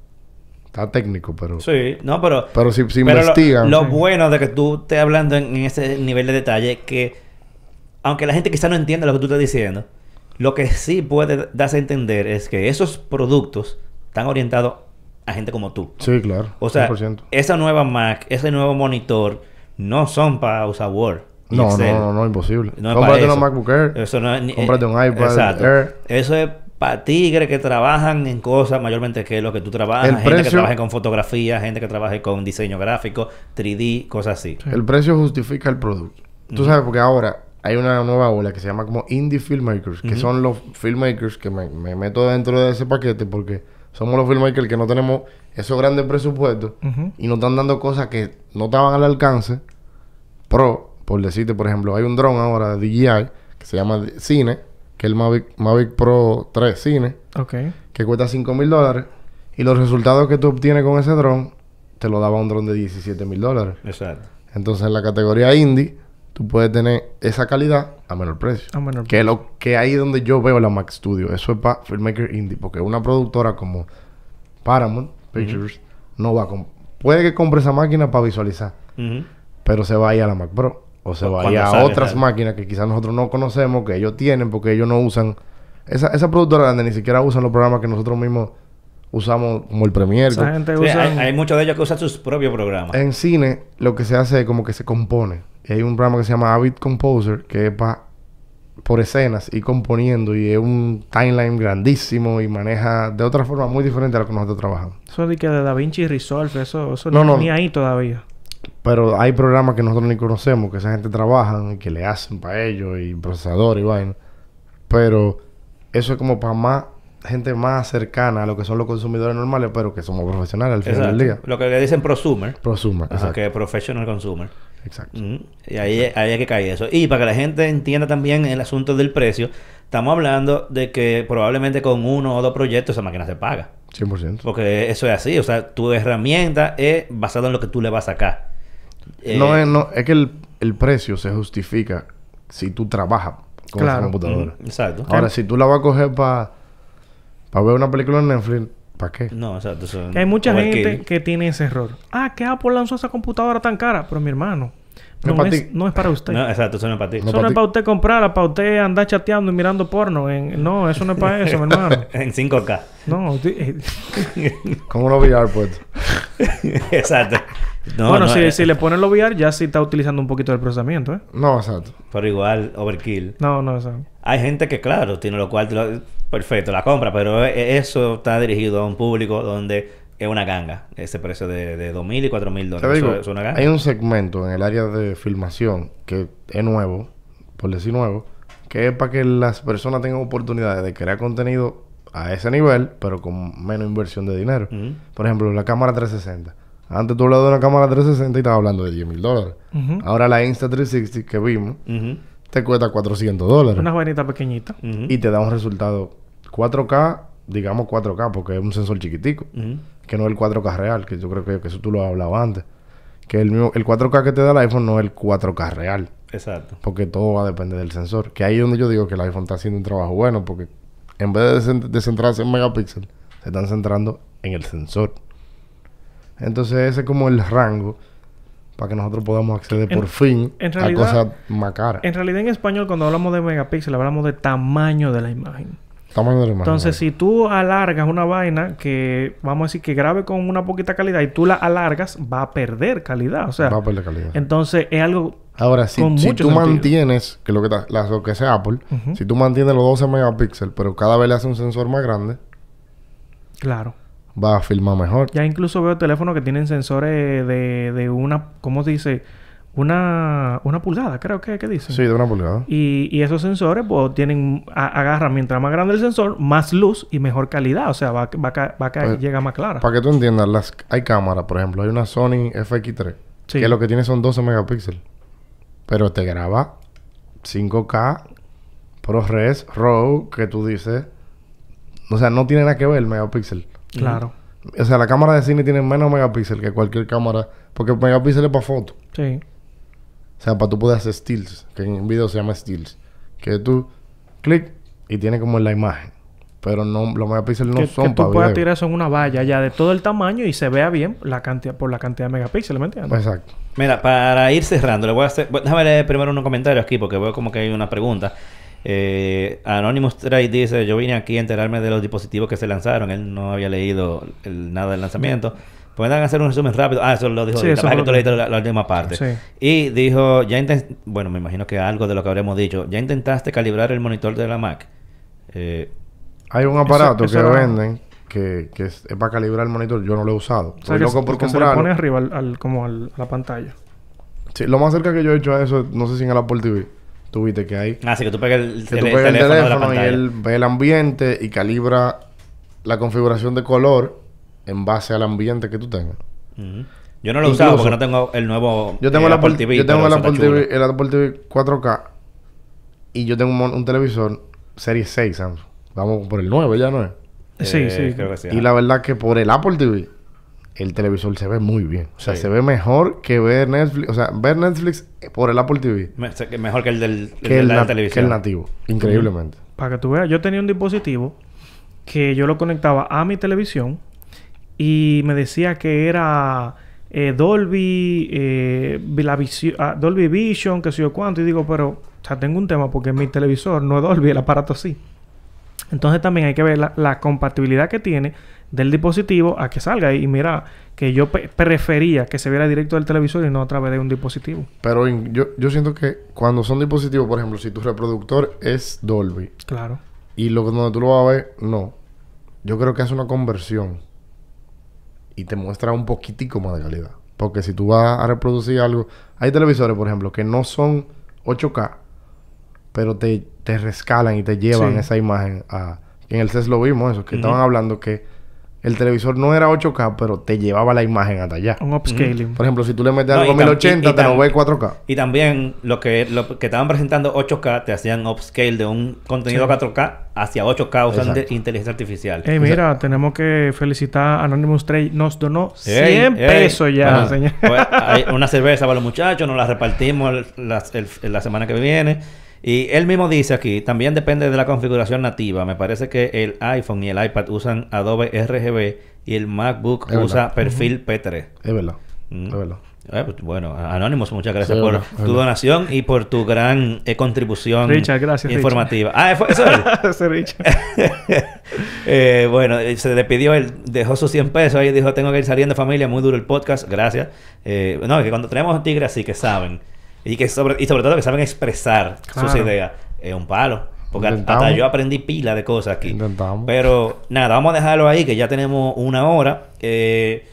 Está técnico, pero... Sí, no, pero... Pero si, si pero lo- investigan... Lo, bueno de que tú estés hablando en, en ese nivel de detalle que... Aunque la gente quizá no entienda lo que tú estás diciendo, lo que sí puede darse a entender es que esos productos están orientados a gente como tú. Sí, claro. O sea, 100%. esa nueva Mac, ese nuevo monitor, no son para usar Word. No, Excel. no, no, no, imposible. No es Cómprate una. MacBook Air. Eso no es ni- Cómprate un iPad Exacto. Air. Eso es para tigres que trabajan en cosas mayormente que lo que tú trabajas. El gente que trabaje con fotografía, gente que trabaje con diseño gráfico, 3D, cosas así. El precio justifica el producto. Tú sabes, porque ahora hay una nueva ola que se llama como indie filmmakers, que son los filmmakers que me, me meto dentro de ese paquete porque somos los filmmakers que no tenemos esos grandes presupuestos y nos están dando cosas que no estaban al alcance. Pro, por decirte, por ejemplo, hay un dron ahora de DJI que se llama Cine, que es el Mavic, Mavic Pro 3 Cine, que cuesta 5 mil dólares. Y los resultados que tú obtienes con ese dron, te lo daba un dron de 17 mil dólares. Exacto. Entonces, en la categoría indie, tú puedes tener esa calidad a menor precio. A menor Que es lo que ahí es donde yo veo la Mac Studio. Eso es para filmmaker indie. Porque una productora como Paramount Pictures no va a... Puede que compre esa máquina para visualizar. Pero se va a ir a la Mac Pro. O se Cu- va a otras sale. máquinas que quizás nosotros no conocemos, que ellos tienen, porque ellos no usan... Esa, esa productora grande ni siquiera usan los programas que nosotros mismos usamos, como el Premiere. Esa gente Sí, usa... hay, hay muchos de ellos que usan sus propios programas. En cine, lo que se hace es como que se compone. Y hay un programa que se llama Avid Composer, que es pa- por escenas y componiendo. Y es un timeline grandísimo y maneja de otra forma muy diferente a lo que nosotros trabajamos. Eso de que de Da Vinci Resolve, eso, eso No, ni, no. ni ahí todavía. Pero hay programas que nosotros ni conocemos, que esa gente trabaja y que le hacen para ellos, y procesadores y vaina. Pero eso es como para más gente más cercana a lo que son los consumidores normales, pero que somos profesionales al final Exacto. del día. Lo que le dicen prosumer. Prosuma, Ajá, exacto. que es professional consumer. exacto. Y ahí, ahí hay que caer eso. Y para que la gente entienda también el asunto del precio, estamos hablando de que probablemente con uno o dos proyectos esa máquina se paga. 100%. Porque eso es así. O sea, tu herramienta es basada en lo que tú le vas a sacar. Eh, No es, no, es que el, el precio se justifica si tú trabajas con esa computadora. Exacto. Ahora, si tú la vas a coger para ver una película en Netflix, ¿para qué? No, exacto. Que hay mucha gente que tiene ese error. Ah, que Apple lanzó esa computadora tan cara. Pero mi hermano, No no, es, no es para usted. No, exacto, eso no es para ti. No eso no es para usted comprarla, para usted andar chateando y mirando porno. En... No, eso no es para eso, mi hermano. en 5K. No, usted- eh, Con unos VR puestos. exacto. No, bueno, no, si, eh, si le ponen los VR, ya sí está utilizando un poquito del procesamiento, ¿eh? No, exacto. Pero igual, overkill. No, no, eso. Hay gente que, claro, tiene lo cual, lo- perfecto, la compra, pero e- eso está dirigido a un público donde es una ganga. Ese precio de, de 2.000 y 4.000 Te dólares. digo, Eso es una ganga. hay un segmento en el área de filmación que es nuevo, por decir nuevo, que es para que las personas tengan oportunidades de crear contenido a ese nivel, pero con menos inversión de dinero. Por ejemplo, la cámara 360. Antes tú hablabas de una cámara 360 y estabas hablando de 10 mil dólares. Ahora la Insta360 que vimos te cuesta 400 dólares. Una vainita pequeñita. Y te da un resultado 4K, digamos 4K, porque es un sensor chiquitico. Que no es el 4K real, que yo creo que, que eso tú lo has hablado antes. Que el, mismo, el 4K que te da el iPhone no es el 4K real. Exacto. Porque todo va a depender del sensor. Que ahí es donde yo digo que el iPhone está haciendo un trabajo bueno. Porque en vez de, cen- de centrarse en megapíxeles, se están centrando en el sensor. Entonces ese es como el rango para que nosotros podamos acceder En- por fin en a cosas más caras. En realidad, en español, cuando hablamos de megapíxeles, hablamos de tamaño de la imagen. Entonces, si tú alargas una vaina que, vamos a decir, que grabe con una poquita calidad y tú la alargas, va a perder calidad. O sea, va a perder calidad. entonces es algo... Ahora, si, con si mucho tú sentido. mantienes, que lo que, ta- la- lo que sea Apple, si tú mantienes los 12 megapíxeles, pero cada vez le hace un sensor más grande, Claro. va a filmar mejor. Ya incluso veo teléfonos que tienen sensores de, de una... ¿Cómo se dice? Una, una pulgada, creo que, que dicen. Sí, de una pulgada. Y, y esos sensores, pues, tienen... a- agarran, mientras más grande el sensor, más luz y mejor calidad. O sea, va, va, va a ca- Pues, llega más clara. Para que tú entiendas, las, hay cámaras, por ejemplo, hay una Sony FX3, Sí. que lo que tiene son 12 megapíxeles. pero te graba 5K, ProRes, RAW, que tú dices... O sea, no tiene nada que ver el megapíxel. Claro. O sea, la cámara de cine tiene menos megapíxel que cualquier cámara. Porque el megapíxel es para foto. Sí. O sea, para tú poder hacer stills. Que en video se llama stills. Que tú clic y tiene como la imagen. Pero no, los megapíxeles no que, son que tú para puedas video. tirar eso en una valla ya de todo el tamaño y se vea bien la cantidad por la cantidad de megapíxeles, ¿me entiendes? Exacto. Mira, para ir cerrando, le voy a hacer. Déjame leer primero unos comentarios aquí porque veo como que hay una pregunta. Eh, Anonymous Trade dice: Yo vine aquí a enterarme de los dispositivos que se lanzaron. Él no había leído el- nada del lanzamiento. Pueden hacer un resumen rápido. Ah, eso lo dijo Sí, ahorita. que tú leíste la, la última parte. Sí. Y dijo: Ya Bueno, me imagino que algo de lo que habremos dicho. ¿Ya intentaste calibrar el monitor de la Mac? Eh, Hay un aparato eso que era- venden que, que es, es para calibrar el monitor. Yo no lo he usado. O sea, Estoy que, loco por que se le pone arriba al, al- como al- a la pantalla. Sí, lo más cerca que yo he hecho a eso, no sé si en el Apple TV, tuviste que hay. ah, sí, que tú pegas el, Que el- tú el pegas el teléfono de la teléfono y pantalla. él ve el ambiente y calibra la configuración de color en base al ambiente que tú tengas. Yo no lo he usado Incluso- porque no tengo el nuevo Yo tengo eh, el Apple TV, yo tengo el Apple. TV, el Apple TV 4K y yo tengo un, mon- un televisor serie 6, Samsung. Vamos por el 9 ya, ¿no es? Sí, Eh, sí. creo que sí. Y la verdad que por el Apple TV el televisor se ve muy bien. O sea, Sí. se ve mejor que ver Netflix, o sea, ver Netflix por el Apple TV Me- mejor que el del, el que el, la televisión. que el nativo, increíblemente. Para que tú veas, yo tenía un dispositivo que yo lo conectaba a mi televisión y me decía que era eh, Dolby, eh, la visio- ah, Dolby Vision, que sé yo cuánto. Y digo, pero, o sea, tengo un tema porque mi televisor no es Dolby, el aparato sí. Entonces también hay que ver la, la compatibilidad que tiene del dispositivo a que salga. Y mira, que yo pe- prefería que se viera directo del televisor y no a través de un dispositivo. Pero yo, yo siento que cuando son dispositivos, por ejemplo, si tu reproductor es Dolby Claro. y lo donde tú lo vas a ver, no. Yo creo que hace una conversión y te muestra un poquitico más de calidad. Porque si tú vas a reproducir algo... Hay televisores, por ejemplo, que no son 8K, pero te, te rescalan y te llevan Sí. esa imagen a... En el CES lo vimos eso, que estaban hablando que el televisor no era 8K, pero te llevaba la imagen hasta allá. Un upscaling. Por ejemplo, si tú le metes No, algo tam- 1080, y- y te lo ve 4K. Y también lo que, lo que estaban presentando 8K te hacían upscale de un contenido Sí. 4K hacia 8K usando Exacto. inteligencia artificial. Ey, mira, tenemos que felicitar a Anonymous Trade. Nos donó 100 Ey, ey. pesos ya, Bueno, señor. pues, hay una cerveza para los muchachos, nos la repartimos el- la, el- la semana que viene. Y él mismo dice aquí, también depende de la configuración nativa. Me parece que el iPhone y el iPad usan Adobe RGB y el MacBook Es usa verdad. perfil P3. Es verdad. Mm. Es verdad. Eh, pues, bueno, Anónimos, muchas gracias Sí, por tu donación y por tu gran eh, contribución Richard, gracias, informativa. Ah, ¿fue- eso es Richard. Eh, bueno, eh, se despidió, él dejó sus 100 pesos ahí dijo, tengo que ir saliendo familia, muy duro el podcast, gracias. Eh, no, que cuando tenemos tigres así que saben, y que sobre, y sobre todo que saben expresar sus ideas, es un palo. Porque hasta yo aprendí pila de cosas aquí. Intentamos. Pero nada, vamos a dejarlo ahí, que ya tenemos una hora. Eh,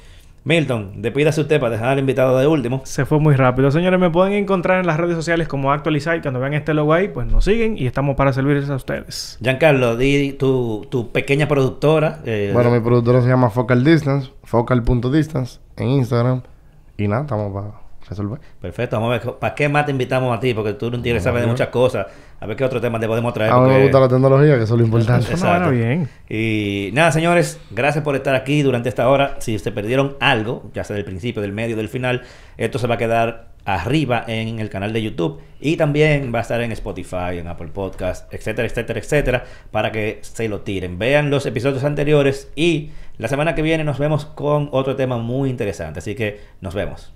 Milton, despídase usted para dejar al invitado de último. Se fue muy rápido. Señores, me pueden encontrar en las redes sociales como Actualizar. Cuando vean este logo ahí, pues nos siguen y estamos para servirles a ustedes. Giancarlo, di tu, tu pequeña productora. eh, Bueno, mi productora se llama Focal Distance, focal.distance en Instagram. Y nada, estamos para resolver. Perfecto, vamos a ver, ¿para qué más te invitamos a ti? Porque tú no tigre sabes de Bueno. muchas cosas. A ver qué otro tema te podemos traer. A mí me gusta la tecnología, que eso es lo importante. Eso no era bien. Y nada, señores, gracias por estar aquí durante esta hora. Si se perdieron algo, ya sea del principio, del medio, del final, esto se va a quedar arriba en el canal de YouTube y también va a estar en Spotify, en Apple Podcast, etcétera, etcétera, etcétera, para que se lo tiren. Vean los episodios anteriores y la semana que viene nos vemos con otro tema muy interesante. Así que nos vemos.